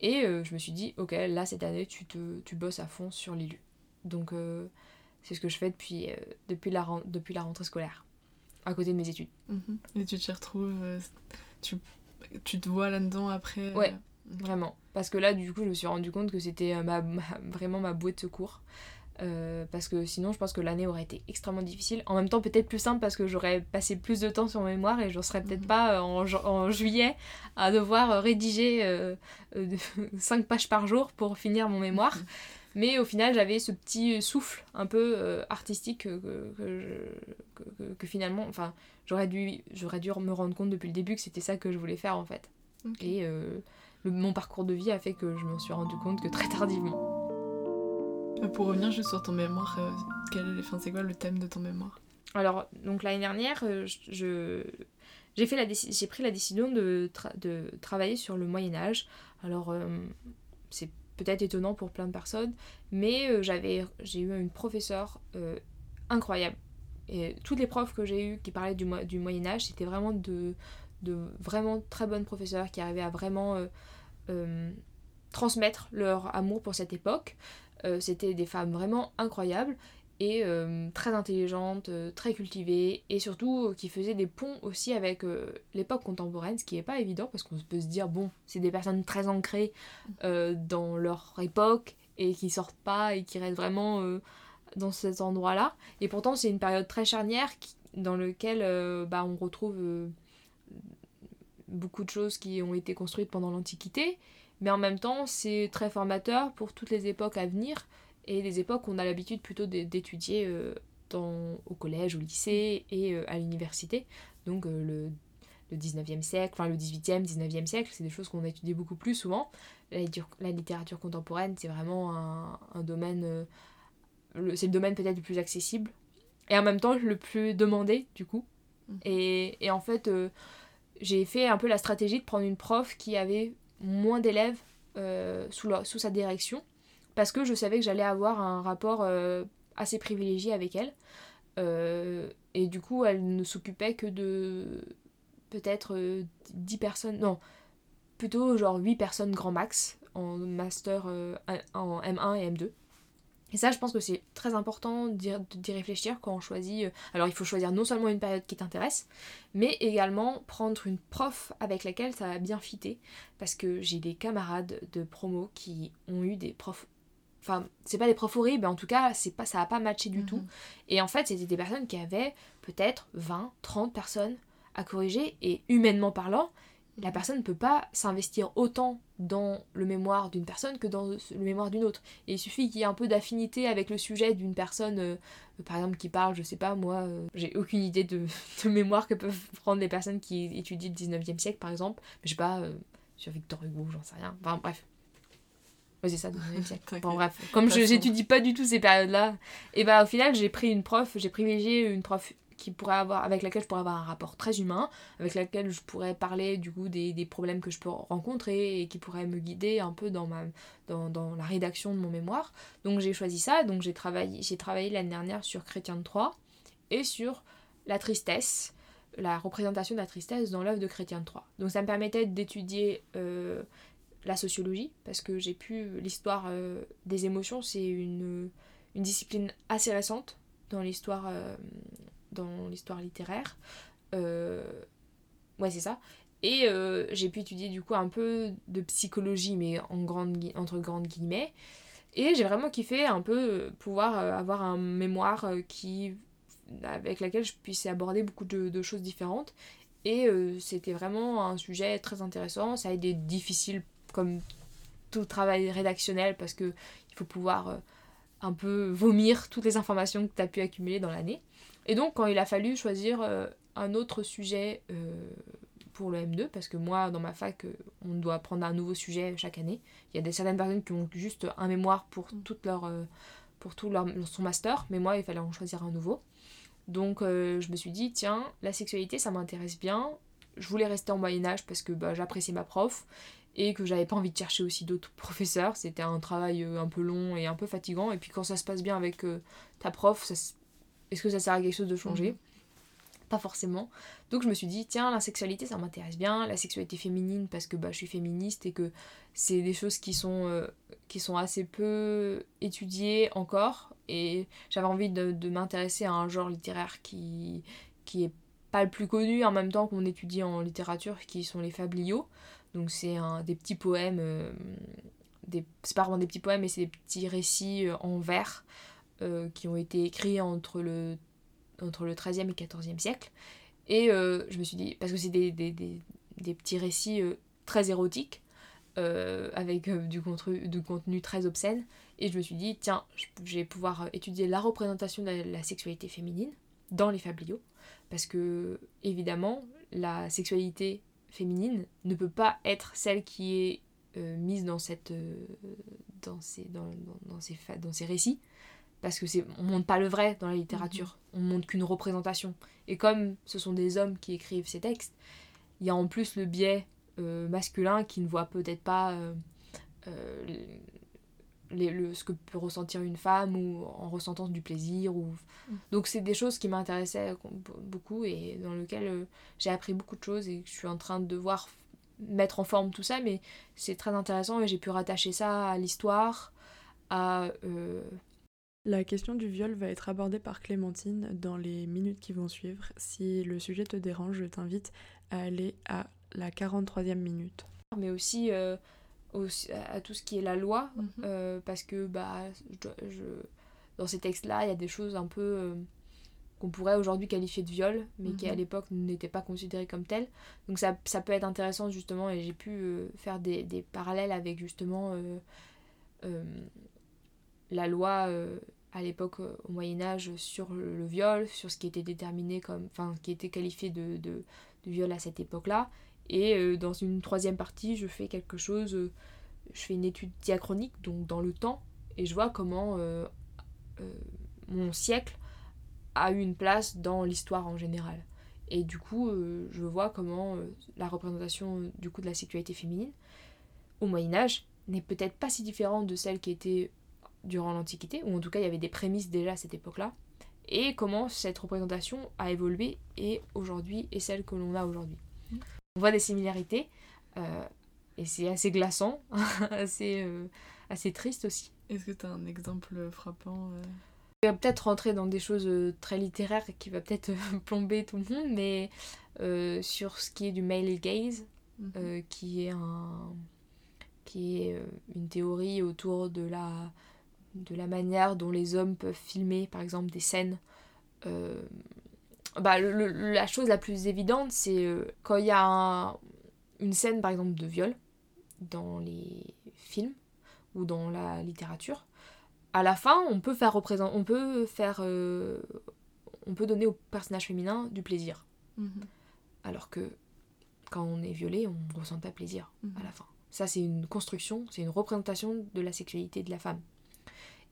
Et je me suis dit, ok, là, cette année, tu, te, tu bosses à fond sur l'ILU. Donc, c'est ce que je fais depuis, euh, depuis, la, depuis la rentrée scolaire, à côté de mes études. Mhm. Et tu t'y retrouves, euh, tu, tu, te vois là-dedans après euh, Ouais, vraiment. Parce que là, du coup, je me suis rendu compte que c'était ma, vraiment ma bouée de secours. Euh, parce que sinon, je pense que l'année aurait été extrêmement difficile. En même temps, peut-être plus simple parce que j'aurais passé plus de temps sur mémoire et je serais peut-être mhm. pas euh, en, en, juillet à devoir euh, rédiger 5 pages par jour pour finir mon mémoire. Mhm. Mais au final, j'avais ce petit souffle un peu artistique que, que, que, finalement, enfin, j'aurais dû, j'aurais dû me rendre compte depuis le début que c'était ça que je voulais faire en fait. Et mon parcours de vie a fait que je m'en suis rendu compte que très tardivement. Euh, pour revenir juste sur ton mémoire, euh, quel est, c'est quoi le thème de ton mémoire? Alors, donc l'année dernière, euh, je, j'ai, fait la j'ai pris la décision de, de travailler sur le Moyen Âge. Alors, c'est peut-être étonnant pour plein de personnes, mais j'avais, j'ai eu une professeure incroyable. Et toutes les profs que j'ai eues qui parlaient du, du Moyen Âge, c'était vraiment de, de vraiment très bonnes professeurs qui arrivaient à vraiment transmettre leur amour pour cette époque. Euh, c'était des femmes vraiment incroyables et euh, très intelligentes, euh, très cultivées, et surtout qui faisaient des ponts aussi avec l'époque contemporaine, ce qui n'est pas évident parce qu'on peut se dire, bon, c'est des personnes très ancrées dans leur époque et qui sortent pas et qui restent vraiment dans cet endroit-là. Et pourtant, c'est une période très charnière dans laquelle bah, on retrouve beaucoup de choses qui ont été construites pendant l'Antiquité mais en même temps c'est très formateur pour toutes les époques à venir et les époques qu'on a l'habitude plutôt d'étudier euh, au collège, au lycée et euh, à l'université. Donc euh, le, le 19e siècle, enfin le 18e, 19e siècle, c'est des choses qu'on a étudié beaucoup plus souvent. La, la littérature contemporaine, c'est vraiment un, un domaine, c'est le domaine peut-être le plus accessible et en même temps le plus demandé du coup. Mmh. Et, et en fait, j'ai fait un peu la stratégie de prendre une prof qui avait moins d'élèves euh, sous, sous sa direction parce que je savais que j'allais avoir un rapport euh, assez privilégié avec elle. Euh, et du coup, elle ne s'occupait que de peut-être 10 personnes, non, plutôt genre 8 personnes grand max en master en M1 et M2. Et ça, je pense que c'est très important d'y réfléchir quand on choisit. Euh, alors, il faut choisir non seulement une période qui t'intéresse, mais également prendre une prof avec laquelle ça va bien fitter. Parce que j'ai des camarades de promo qui ont eu des profs. Enfin, c'est pas des profs horribles, mais en tout cas, c'est pas, ça a pas matché du mhm. tout. Et en fait, c'était des personnes qui avaient peut-être 20, 30 personnes à corriger, et humainement parlant, la personne ne peut pas s'investir autant dans le mémoire d'une personne que dans le mémoire d'une autre. Et il suffit qu'il y ait un peu d'affinité avec le sujet d'une personne, euh, par exemple, qui parle, je sais pas, moi, euh, j'ai aucune idée de, mémoire que peuvent prendre les personnes qui étudient le 19e siècle, par exemple. Mais je sais pas, euh, sur Victor Hugo, j'en sais rien. Enfin, bref. Ouais, c'est ça, 19e siècle. Bon, bref. Comme je j'étudie pas du tout ces périodes-là, et bah au final, j'ai pris une prof, j'ai privilégié une prof qui pourrait avoir, avec laquelle je pourrais avoir un rapport très humain, avec laquelle je pourrais parler du coup des, des problèmes que je peux rencontrer et qui pourrait me guider un peu dans, ma, dans, dans la rédaction de mon mémoire. Donc j'ai choisi ça, donc j'ai travaillé, j'ai travaillé l'année dernière sur Chrétien de Troyes et sur la tristesse, la représentation de la tristesse dans l'œuvre de Chrétien de Troyes. Donc ça me permettait d'étudier euh, la sociologie, parce que j'ai pu, l'histoire euh, des émotions, c'est une, une discipline assez récente dans l'histoire euh, dans l'histoire littéraire. Euh, ouais, c'est ça. Et euh, j'ai pu étudier du coup un peu de psychologie, mais en grande, entre grandes guillemets. Et j'ai vraiment kiffé un peu euh, pouvoir avoir un mémoire qui, avec laquelle je puisse aborder beaucoup de, choses différentes. Et c'était vraiment un sujet très intéressant. Ça a été difficile comme tout travail rédactionnel parce que il faut pouvoir un peu vomir toutes les informations que tu as pu accumuler dans l'année. Et donc, quand il a fallu choisir euh, un autre sujet euh, pour le M2, parce que moi, dans ma fac, euh, on doit prendre un nouveau sujet chaque année. Il y a des, certaines personnes qui ont juste un mémoire pour, mm. toute leur, pour tout leur, son master, mais moi, il fallait en choisir un nouveau. Donc, je me suis dit, tiens, la sexualité, ça m'intéresse bien. Je voulais rester en Moyen-Âge parce que bah, j'appréciais ma prof et que j'avais pas envie de chercher aussi d'autres professeurs. C'était un travail un peu long et un peu fatigant. Et puis quand ça se passe bien avec ta prof, ça, est-ce que ça sert à quelque chose de changer mhm. Pas forcément. Donc je me suis dit, tiens, la sexualité, ça m'intéresse bien, la sexualité féminine, parce que bah, je suis féministe et que c'est des choses qui sont, euh, qui sont assez peu étudiées encore. Et j'avais envie de, de m'intéresser à un genre littéraire qui, qui est pas le plus connu en même temps qu'on étudie en littérature, qui sont les fabliaux. Donc c'est des petits poèmes, euh, des, c'est pas vraiment des petits poèmes, mais c'est des petits récits euh, en vers qui ont été écrits entre le, entre le 13e et 14e siècle. Et je me suis dit, parce que c'est des, des, des, des, petits récits très érotiques, avec du, contenu, du contenu très obscène, et je me suis dit, tiens, je vais pouvoir étudier la représentation de la, sexualité féminine dans les fabliaux. Parce que, évidemment, la sexualité féminine ne peut pas être celle qui est euh, mise dans, cette, euh, dans, ces, dans, dans, ces, dans ces récits. Parce que c'est on montre pas le vrai dans la littérature, mhm. on montre qu'une représentation. Et comme ce sont des hommes qui écrivent ces textes, il y a en plus le biais euh, masculin qui ne voit peut-être pas le, ce que peut ressentir une femme ou en ressentant du plaisir. Ou... Mm. Donc c'est des choses qui m'intéressaient beaucoup et dans lesquelles euh, j'ai appris beaucoup de choses et je suis en train de devoir mettre en forme tout ça, mais c'est très intéressant et j'ai pu rattacher ça à l'histoire, à... La question du viol va être abordée par Clémentine dans les minutes qui vont suivre. Si le sujet te dérange, je t'invite à aller à la 43e minute. Mais aussi... Euh, à tout ce qui est la loi, mhm. euh, parce que bah, je, dans ces textes-là, il y a des choses un peu euh, qu'on pourrait aujourd'hui qualifier de viol, mais qui à mhm. l'époque n'étaient pas considérées comme telles. Donc ça, ça, peut être intéressant justement, et j'ai pu euh, faire des, des, parallèles avec justement la loi à l'époque au Moyen Âge sur le, viol, sur ce qui était déterminé comme, enfin, qui était qualifié de, viol à cette époque-là, et euh, dans une troisième partie, je fais quelque chose, euh, je fais une étude diachronique, donc dans le temps, et je vois comment euh, mon siècle a eu une place dans l'histoire en général. Et du coup, je vois comment la représentation du coup de la sexualité féminine au Moyen Âge n'est peut-être pas si différente de celle qui était durant l'Antiquité, ou en tout cas il y avait des prémices déjà à cette époque-là, et comment cette représentation a évolué et aujourd'hui est celle que l'on a aujourd'hui. On voit des similarités euh, et c'est assez glaçant, assez, euh, assez triste aussi. Est-ce que tu as un exemple frappant euh? Je vais peut-être rentrer dans des choses très littéraires qui va peut-être plomber tout le monde, mais sur ce qui est du male gaze, mhm. qui est un qui est une théorie autour de la de la manière dont les hommes peuvent filmer par exemple des scènes bah, la chose la plus évidente, c'est euh, quand il y a une scène, par exemple, de viol dans les films ou dans la littérature. À la fin, on peut faire on peut faire, euh, on peut donner au personnage féminin du plaisir. Mhm. Alors que quand on est violé, on ne ressent pas plaisir à mhm. la fin. Ça, c'est une construction, c'est une représentation de la sexualité de la femme.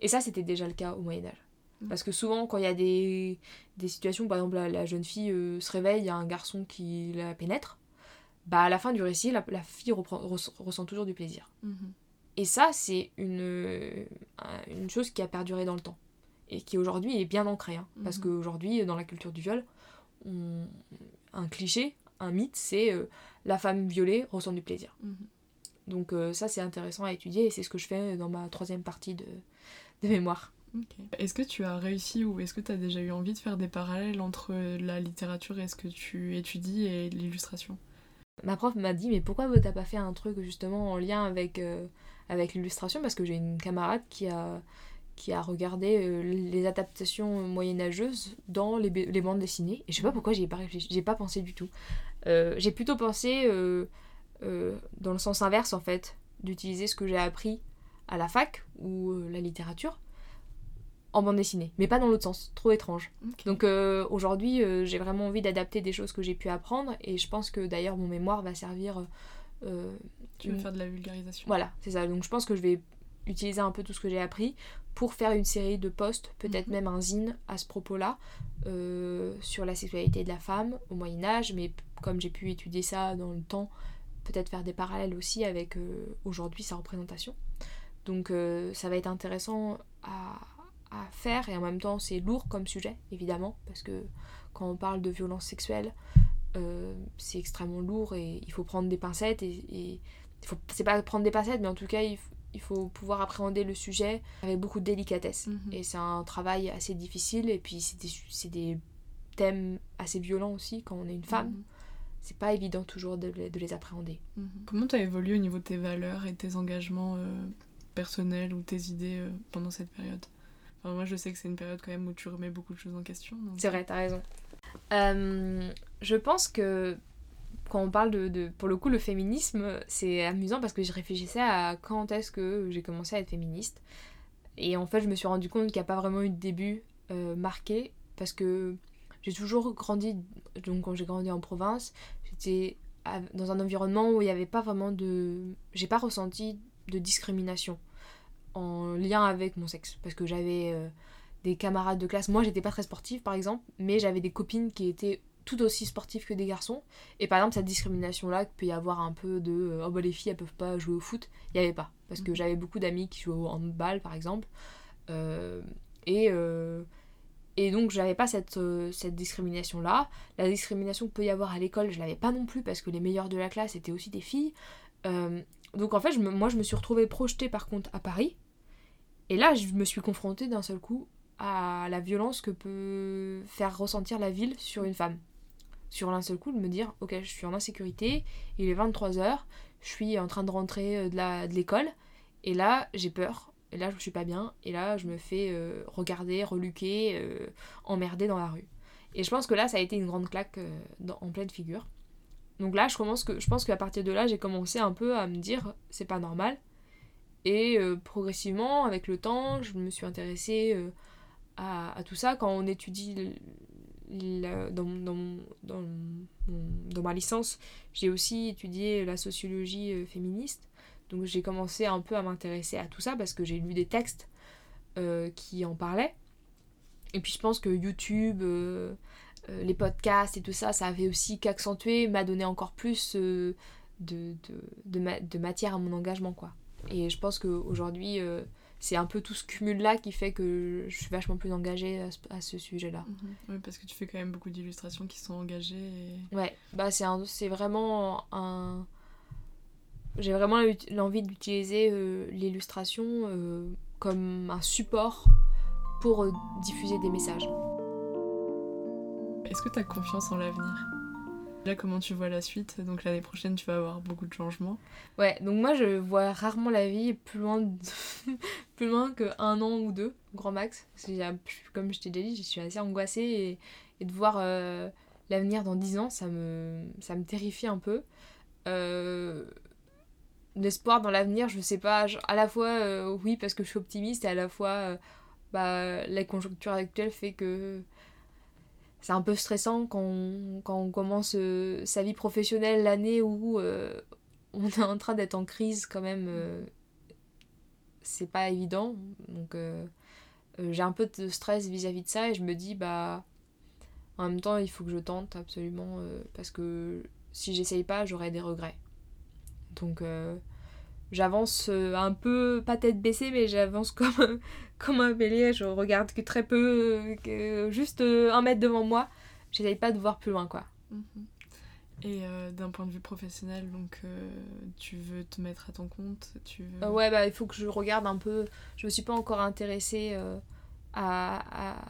Et ça, c'était déjà le cas au Moyen Âge. Mm. Parce que souvent, quand il y a des, des situations, par exemple, la, jeune fille euh, se réveille, il y a un garçon qui la pénètre, bah à la fin du récit, la, la fille ressent toujours du plaisir. Mm-hmm. Et ça, c'est une, euh, une chose qui a perduré dans le temps. Et qui aujourd'hui est bien ancrée. Hein. Parce mm-hmm. qu'aujourd'hui, dans la culture du viol, un cliché, un mythe, c'est euh, la femme violée ressent du plaisir. Mm-hmm. Donc ça, c'est intéressant à étudier et c'est ce que je fais dans ma troisième partie de, de mémoire. Est-ce que tu as réussi ou est-ce que tu as déjà eu envie de faire des parallèles entre la littérature et ce que tu étudies et l'illustration? Ma prof m'a dit mais pourquoi t'as pas fait un truc justement en lien avec, euh, avec l'illustration? Parce que j'ai une camarade qui a, qui a regardé euh, les adaptations moyenâgeuses dans les, les, bandes dessinées et je sais pas pourquoi j'y ai pas j'ai pas pensé du tout. Euh, j'ai plutôt pensé dans le sens inverse en fait, d'utiliser ce que j'ai appris à la fac ou la littérature en bande dessinée, mais pas dans l'autre sens, trop étrange. Donc euh, aujourd'hui, euh, j'ai vraiment envie d'adapter des choses que j'ai pu apprendre, et je pense que d'ailleurs mon mémoire va servir. Euh, tu veux faire de la vulgarisation. Voilà, c'est ça. Donc je pense que je vais utiliser un peu tout ce que j'ai appris pour faire une série de posts, peut-être mhm. même un zine à ce propos-là, sur la sexualité de la femme au Moyen Âge, mais comme j'ai pu étudier ça dans le temps, peut-être faire des parallèles aussi avec aujourd'hui sa représentation. Donc ça va être intéressant à, à faire et en même temps c'est lourd comme sujet évidemment parce que quand on parle de violence sexuelle euh, c'est extrêmement lourd et il faut prendre des pincettes et, c'est pas prendre des pincettes mais en tout cas il, il, faut pouvoir appréhender le sujet avec beaucoup de délicatesse mhm. et c'est un travail assez difficile et puis c'est des, des, thèmes assez violents aussi quand on est une femme mhm. c'est pas évident toujours de, de les appréhender mhm. comment tu as évolué au niveau de tes valeurs et tes engagements euh, personnels ou tes idées euh, pendant cette période moi, je sais que c'est une période quand même où tu remets beaucoup de choses en question. C'est vrai, t'as raison. Euh, je pense que quand on parle de, de, Pour le coup, le féminisme, c'est amusant parce que je réfléchissais à quand est-ce que j'ai commencé à être féministe. Et en fait, je me suis rendu compte qu'il n'y a pas vraiment eu de début euh, marqué parce que j'ai toujours grandi. Donc, quand j'ai grandi en province, j'étais dans un environnement où il n'y avait pas vraiment de. J'ai pas ressenti de discrimination en lien avec mon sexe. Parce que j'avais euh, des camarades de classe. Moi, j'étais pas très sportive, par exemple, mais j'avais des copines qui étaient tout aussi sportives que des garçons. Et par exemple, cette discrimination-là, qu'il peut y avoir un peu de euh, oh bah les filles elles peuvent pas jouer au foot, il n'y avait pas. Parce que mhm. j'avais beaucoup d'amis qui jouaient au handball par exemple. Euh, et, euh, et donc j'avais pas cette, cette discrimination-là. La discrimination qu'il peut y avoir à l'école, je l'avais pas non plus parce que les meilleures de la classe étaient aussi des filles. donc en fait, je moi je me suis retrouvée projetée par contre à Paris. Et là, je me suis confrontée d'un seul coup à la violence que peut faire ressentir la ville sur une femme sur un seul coup de me dire ok je suis en insécurité, il est 23h, je suis en train de rentrer euh, de, l'école et là j'ai peur, et là je suis pas bien, et là je me fais euh, regarder, reluquer, euh, emmerder dans la rue. Et je pense que là ça a été une grande claque en pleine figure. Donc là je, commence que, je pense qu'à partir de là j'ai commencé un peu à me dire c'est pas normal. Et progressivement avec le temps je me suis intéressée à, à, tout ça quand on étudie dans, dans, dans, dans, ma licence, j'ai aussi étudié la sociologie euh, féministe. Donc j'ai commencé un peu à m'intéresser à tout ça parce que j'ai lu des textes euh, qui en parlaient. Et puis je pense que YouTube, euh, les podcasts et tout ça, ça avait aussi qu'accentuer, m'a donné encore plus de, de, de, de, matière à mon engagement. quoi. Et je pense qu'aujourd'hui, c'est un peu tout ce cumul-là qui fait que je suis vachement plus engagée à ce, sujet-là. Mhm. Oui, parce que tu fais quand même beaucoup d'illustrations qui sont engagées. Ouais, bah c'est vraiment un... J'ai vraiment l'envie d'utiliser euh, l'illustration euh, comme un support pour euh, diffuser des messages. Est-ce que tu as confiance en l'avenir? Comment tu vois la suite Donc l'année prochaine, tu vas avoir beaucoup de changements. Ouais, donc moi je vois rarement la vie plus loin, plus loin que un an ou deux, grand max. Comme je t'ai déjà dit, je suis assez angoissée et, et de voir euh, l'avenir dans dix ans, ça me, ça me terrifie un peu. Euh, l'espoir dans l'avenir, je sais pas, à la fois euh, oui parce que je suis optimiste et à la fois bah, la conjoncture actuelle fait que c'est un peu stressant quand on, quand on commence euh, sa vie professionnelle l'année où euh, on est en train d'être en crise quand même. Euh, c'est pas évident. Donc j'ai un peu de stress vis-à-vis de ça et je me dis bah en même temps il faut que je tente absolument parce que si j'essaye pas j'aurai des regrets. Donc j'avance un peu, pas tête baissée, mais j'avance comme, comme un bélier, je regarde que très peu, que juste euh, un mètre devant moi. J'essaye pas de voir plus loin, quoi. Mhm. Et euh, d'un point de vue professionnel, donc euh, tu veux te mettre à ton compte tu Ouais, bah il faut que je regarde un peu. Je me suis pas encore intéressée à, à,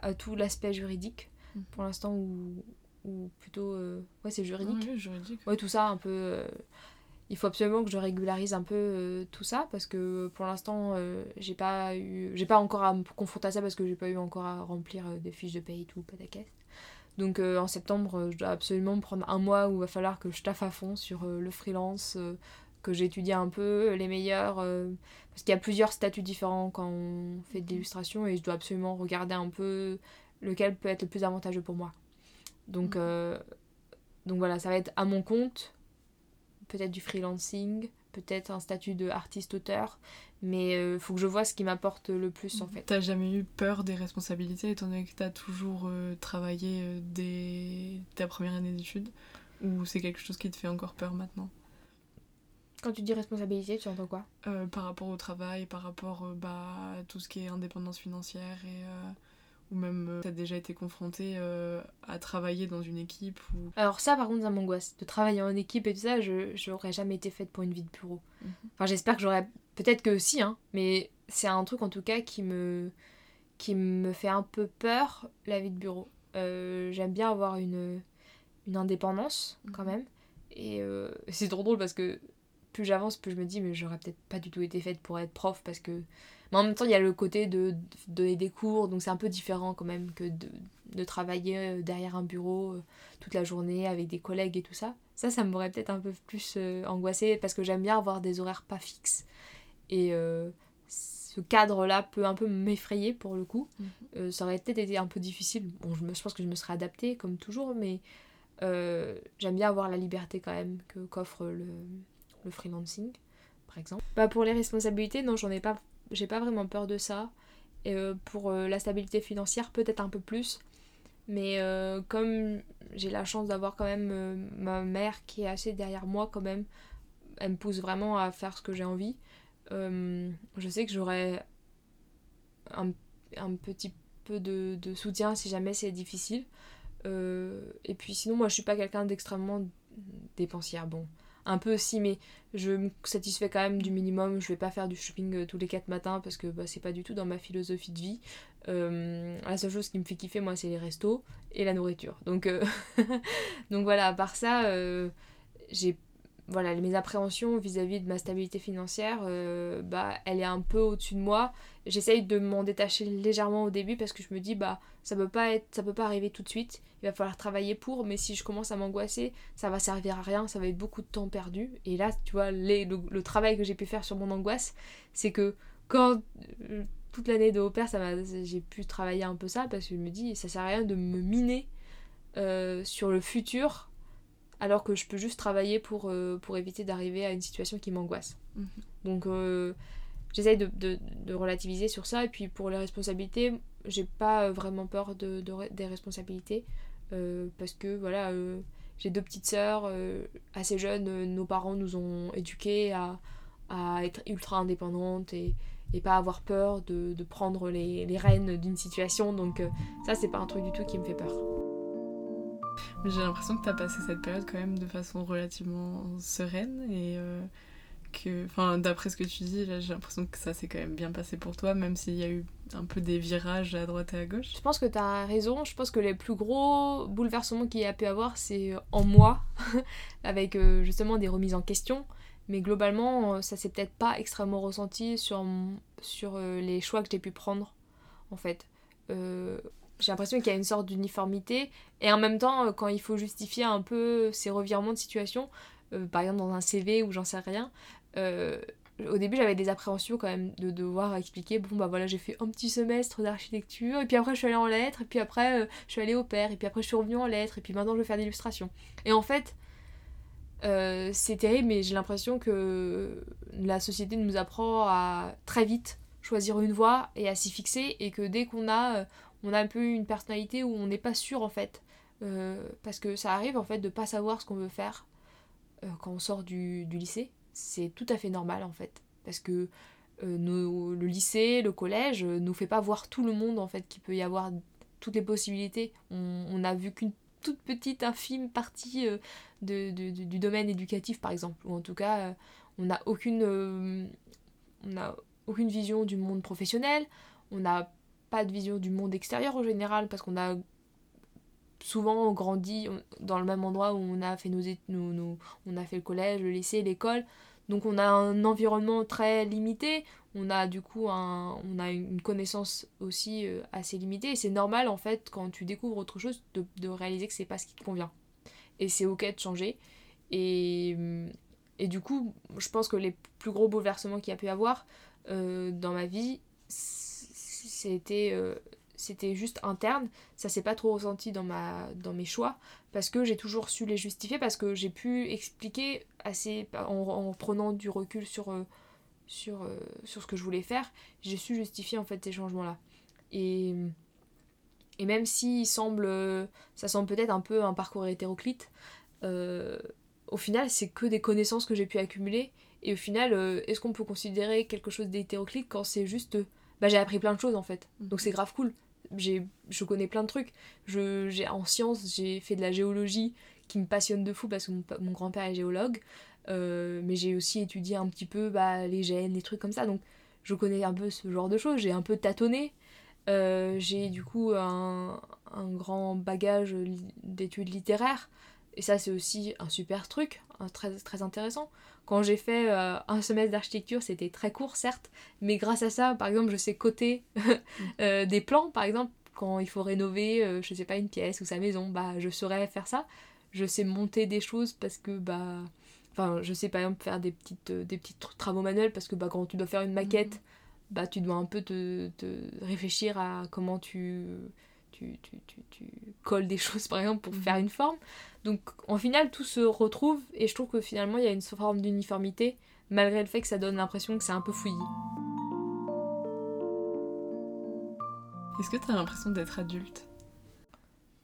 à, tout l'aspect juridique mhm. pour l'instant, ou, ou plutôt. Ouais, c'est juridique. Ouais, juridique. Ouais, tout ça, un peu il faut absolument que je régularise un peu euh, tout ça parce que pour l'instant euh, j'ai pas eu j'ai pas encore à me confronter à ça parce que j'ai pas eu encore à remplir euh, des fiches de paye et tout pas caisse donc en septembre je dois absolument prendre un mois où il va falloir que je taffe à fond sur le freelance que j'étudie un peu les meilleurs parce qu'il y a plusieurs statuts différents quand on fait de l'illustration et je dois absolument regarder un peu lequel peut être le plus avantageux pour moi. Donc mmh. donc voilà ça va être à mon compte peut-être du freelancing, peut-être un statut de artiste-auteur, mais il euh, faut que je vois ce qui m'apporte le plus en fait. T'as jamais eu peur des responsabilités étant donné que t'as toujours euh, travaillé euh, dès ta première année d'études? Ou c'est quelque chose qui te fait encore peur maintenant? Quand tu dis responsabilité, tu entends quoi? Par rapport au travail, par rapport bah, à tout ce qui est indépendance financière et ou même euh, tu as déjà été confronté euh, à travailler dans une équipe ou... Alors ça par contre ça m'angoisse. De travailler en équipe et tout ça, je j'aurais jamais été faite pour une vie de bureau. Mhm. Enfin j'espère que j'aurais... Peut-être que si, hein, mais c'est un truc en tout cas qui me, qui me fait un peu peur, la vie de bureau. Euh, j'aime bien avoir une, une indépendance quand mhm. même. Et c'est trop drôle parce que plus j'avance, plus je me dis mais j'aurais peut-être pas du tout été faite pour être prof parce que Mais en même temps, il y a le côté de, donner des cours, donc c'est un peu différent quand même que de, de travailler euh, derrière un bureau euh, toute la journée avec des collègues et tout ça. Ça, ça m'aurait peut-être un peu plus euh, angoissé parce que j'aime bien avoir des horaires pas fixes. Et ce cadre-là peut un peu m'effrayer pour le coup. Mhm. ça aurait peut-être été un peu difficile. Bon, je, me, je pense que je me serais adaptée comme toujours, mais j'aime bien avoir la liberté quand même que qu'offre le, le freelancing, par exemple. Bah, pour les responsabilités, non, j'en ai pas, j'ai pas vraiment peur de ça. Et pour la stabilité financière, peut-être un peu plus. Mais euh, comme j'ai la chance d'avoir quand même euh, ma mère qui est assez derrière moi quand même, elle me pousse vraiment à faire ce que j'ai envie. Euh, je sais que j'aurai un, un, petit peu de, de, soutien si jamais c'est difficile. et puis sinon, moi je suis pas quelqu'un d'extrêmement dépensière. Bon, un peu aussi, mais je me satisfais quand même du minimum. Je vais pas faire du shopping euh, tous les 4 matins parce que bah, c'est pas du tout dans ma philosophie de vie. Euh, la seule chose qui me fait kiffer, moi, c'est les restos et la nourriture. Donc, euh, Donc voilà, à part ça, j'ai voilà, mes appréhensions vis-à-vis de ma stabilité financière, bah, elle est un peu au-dessus de moi. J'essaye de m'en détacher légèrement au début parce que je me dis, bah, ça peut pas être, ça peut pas arriver tout de suite il va falloir travailler pour, mais si je commence à m'angoisser, ça va servir à rien, ça va être beaucoup de temps perdu. Et là, tu vois, le, travail que j'ai pu faire sur mon angoisse, c'est que quand euh, toute l'année de au j'ai pu travailler un peu ça, parce que je me dis, ça sert à rien de me miner euh, sur le futur, alors que je peux juste travailler pour, euh, pour éviter d'arriver à une situation qui m'angoisse. Mhm. Donc, j'essaye de, relativiser sur ça, et puis pour les responsabilités, j'ai pas vraiment peur de, des responsabilités. Euh, parce que voilà, euh, j'ai deux petites sœurs euh, assez jeunes, nos parents nous ont éduqués à, à être ultra indépendantes et, et, pas avoir peur de, de prendre les, les rênes d'une situation. Donc ça, c'est pas un truc du tout qui me fait peur. J'ai l'impression que tu as passé cette période quand même de façon relativement sereine et que, enfin, d'après ce que tu dis, j'ai l'impression que ça s'est quand même bien passé pour toi, même s'il y a eu un peu des virages à droite et à gauche. Je pense que tu as raison. Je pense que les plus gros bouleversements qu'il y a pu avoir, c'est euh, en moi, avec euh, justement des remises en question. Mais globalement, euh, ça s'est peut-être pas extrêmement ressenti sur, sur les choix que j'ai pu prendre, en fait. J'ai l'impression qu'il y a une sorte d'uniformité. Et en même temps, quand il faut justifier un peu ces revirements de situation, par exemple dans un CV ou j'en sais rien, euh, au début j'avais des appréhensions quand même de devoir expliquer bon bah voilà j'ai fait un petit semestre d'architecture et puis après je suis allée en lettres et puis après euh, je suis allée au père et puis après je suis revenue en lettres et puis maintenant je vais faire de l'illustration et en fait euh, c'est terrible mais j'ai l'impression que la société nous apprend à très vite choisir une voie et à s'y fixer et que dès qu'on a on a un peu une personnalité où on n'est pas sûr en fait parce que ça arrive en fait de pas savoir ce qu'on veut faire quand on sort du lycée c'est tout à fait normal en fait. Parce que euh, le lycée, le collège euh, nous fait pas voir tout le monde en fait, qu'il peut y avoir toutes les possibilités. On, n'a vu qu'une toute petite, infime partie euh, du domaine éducatif par exemple. Ou en tout cas, on n'a aucune, on aucune vision du monde professionnel, on n'a pas de vision du monde extérieur en général parce qu'on a souvent grandi dans le même endroit où on a fait nos, nos, on a fait le collège, le lycée, l'école. Donc on a un environnement très limité, on a du coup un, on a une connaissance aussi euh, assez limitée et c'est normal en fait quand tu découvres autre chose de, de réaliser que c'est pas ce qui te convient. Et c'est ok de changer. Et, et du coup, je pense que les plus gros bouleversements qu'il y a pu avoir euh, dans ma vie, c'était euh, c'était juste interne, ça s'est pas trop ressenti dans, ma, dans mes choix, parce que j'ai toujours su les justifier, parce que j'ai pu expliquer assez, en, prenant du recul sur, euh, sur, euh, sur ce que je voulais faire, j'ai su justifier en fait ces changements-là. Et, et même si semble, ça semble peut-être un peu un parcours hétéroclite, au final c'est que des connaissances que j'ai pu accumuler, et au final, est-ce qu'on peut considérer quelque chose d'hétéroclite quand c'est juste bah, j'ai appris plein de choses en fait. Donc c'est grave cool je connais plein de trucs. Je, en sciences, j'ai fait de la géologie qui me passionne de fou parce que mon, grand-père est géologue. Euh, mais j'ai aussi étudié un petit peu bah, les gènes, les trucs comme ça. Donc je connais un peu ce genre de choses. J'ai un peu tâtonné. Euh, j'ai du coup un, grand bagage d'études littéraires. Et ça, c'est aussi un super truc, très, très intéressant. Quand j'ai fait euh, un semestre d'architecture, c'était très court, certes, mais grâce à ça, par exemple, je sais coter euh, des plans, par exemple, quand il faut rénover, euh, je sais pas, une pièce ou sa maison, bah, je saurais faire ça. Je sais monter des choses parce que, bah, enfin, je sais par exemple faire des petites, des petits travaux manuels parce que, bah, quand tu dois faire une maquette, mhm. bah, tu dois un peu te, te réfléchir à comment tu tu, tu, tu, tu, colles des choses par exemple pour faire mhm. une forme. Donc en final tout se retrouve et je trouve que finalement il y a une forme d'uniformité malgré le fait que ça donne l'impression que c'est un peu fouillis. Est-ce que tu as l'impression d'être adulte?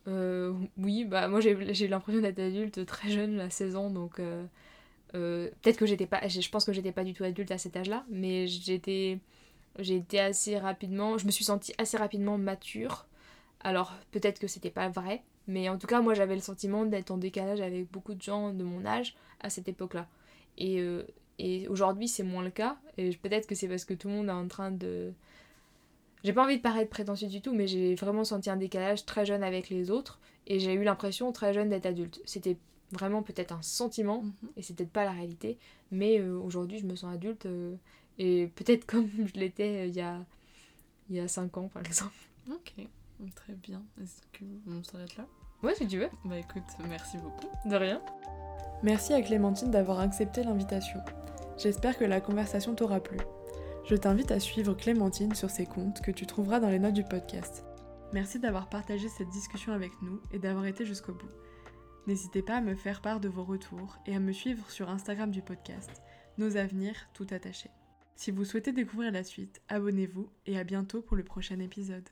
Euh, Oui, bah moi j'ai l'impression d'être adulte très jeune, à 16 ans, donc euh, euh, peut-être que j'étais pas, je pense que j'étais pas du tout adulte à cet âge-là, mais j'étais, j'ai été assez rapidement, je me suis sentie assez rapidement mature alors peut-être que c'était pas vrai, mais en tout cas moi j'avais le sentiment d'être en décalage avec beaucoup de gens de mon âge à cette époque-là. Et, euh, et aujourd'hui c'est moins le cas, et peut-être que c'est parce que tout le monde est en train de... J'ai pas envie de paraître prétentieux du tout, mais j'ai vraiment senti un décalage très jeune avec les autres, et j'ai eu l'impression très jeune d'être adulte. C'était vraiment peut-être un sentiment, mhm. et c'était peut-être pas la réalité, mais euh, aujourd'hui je me sens adulte, euh, et peut-être comme je l'étais il y a, il y a 5 ans par exemple. Ok. Très bien. Est-ce qu'on s'arrête là? Ouais, si tu veux. Bah écoute, merci beaucoup. De rien. Merci à Clémentine d'avoir accepté l'invitation. J'espère que la conversation t'aura plu. Je t'invite à suivre Clémentine sur ses comptes que tu trouveras dans les notes du podcast. Merci d'avoir partagé cette discussion avec nous et d'avoir été jusqu'au bout. N'hésitez pas à me faire part de vos retours et à me suivre sur Instagram du podcast, Nos Avenirs tout attachés. Si vous souhaitez découvrir la suite, abonnez-vous et à bientôt pour le prochain épisode.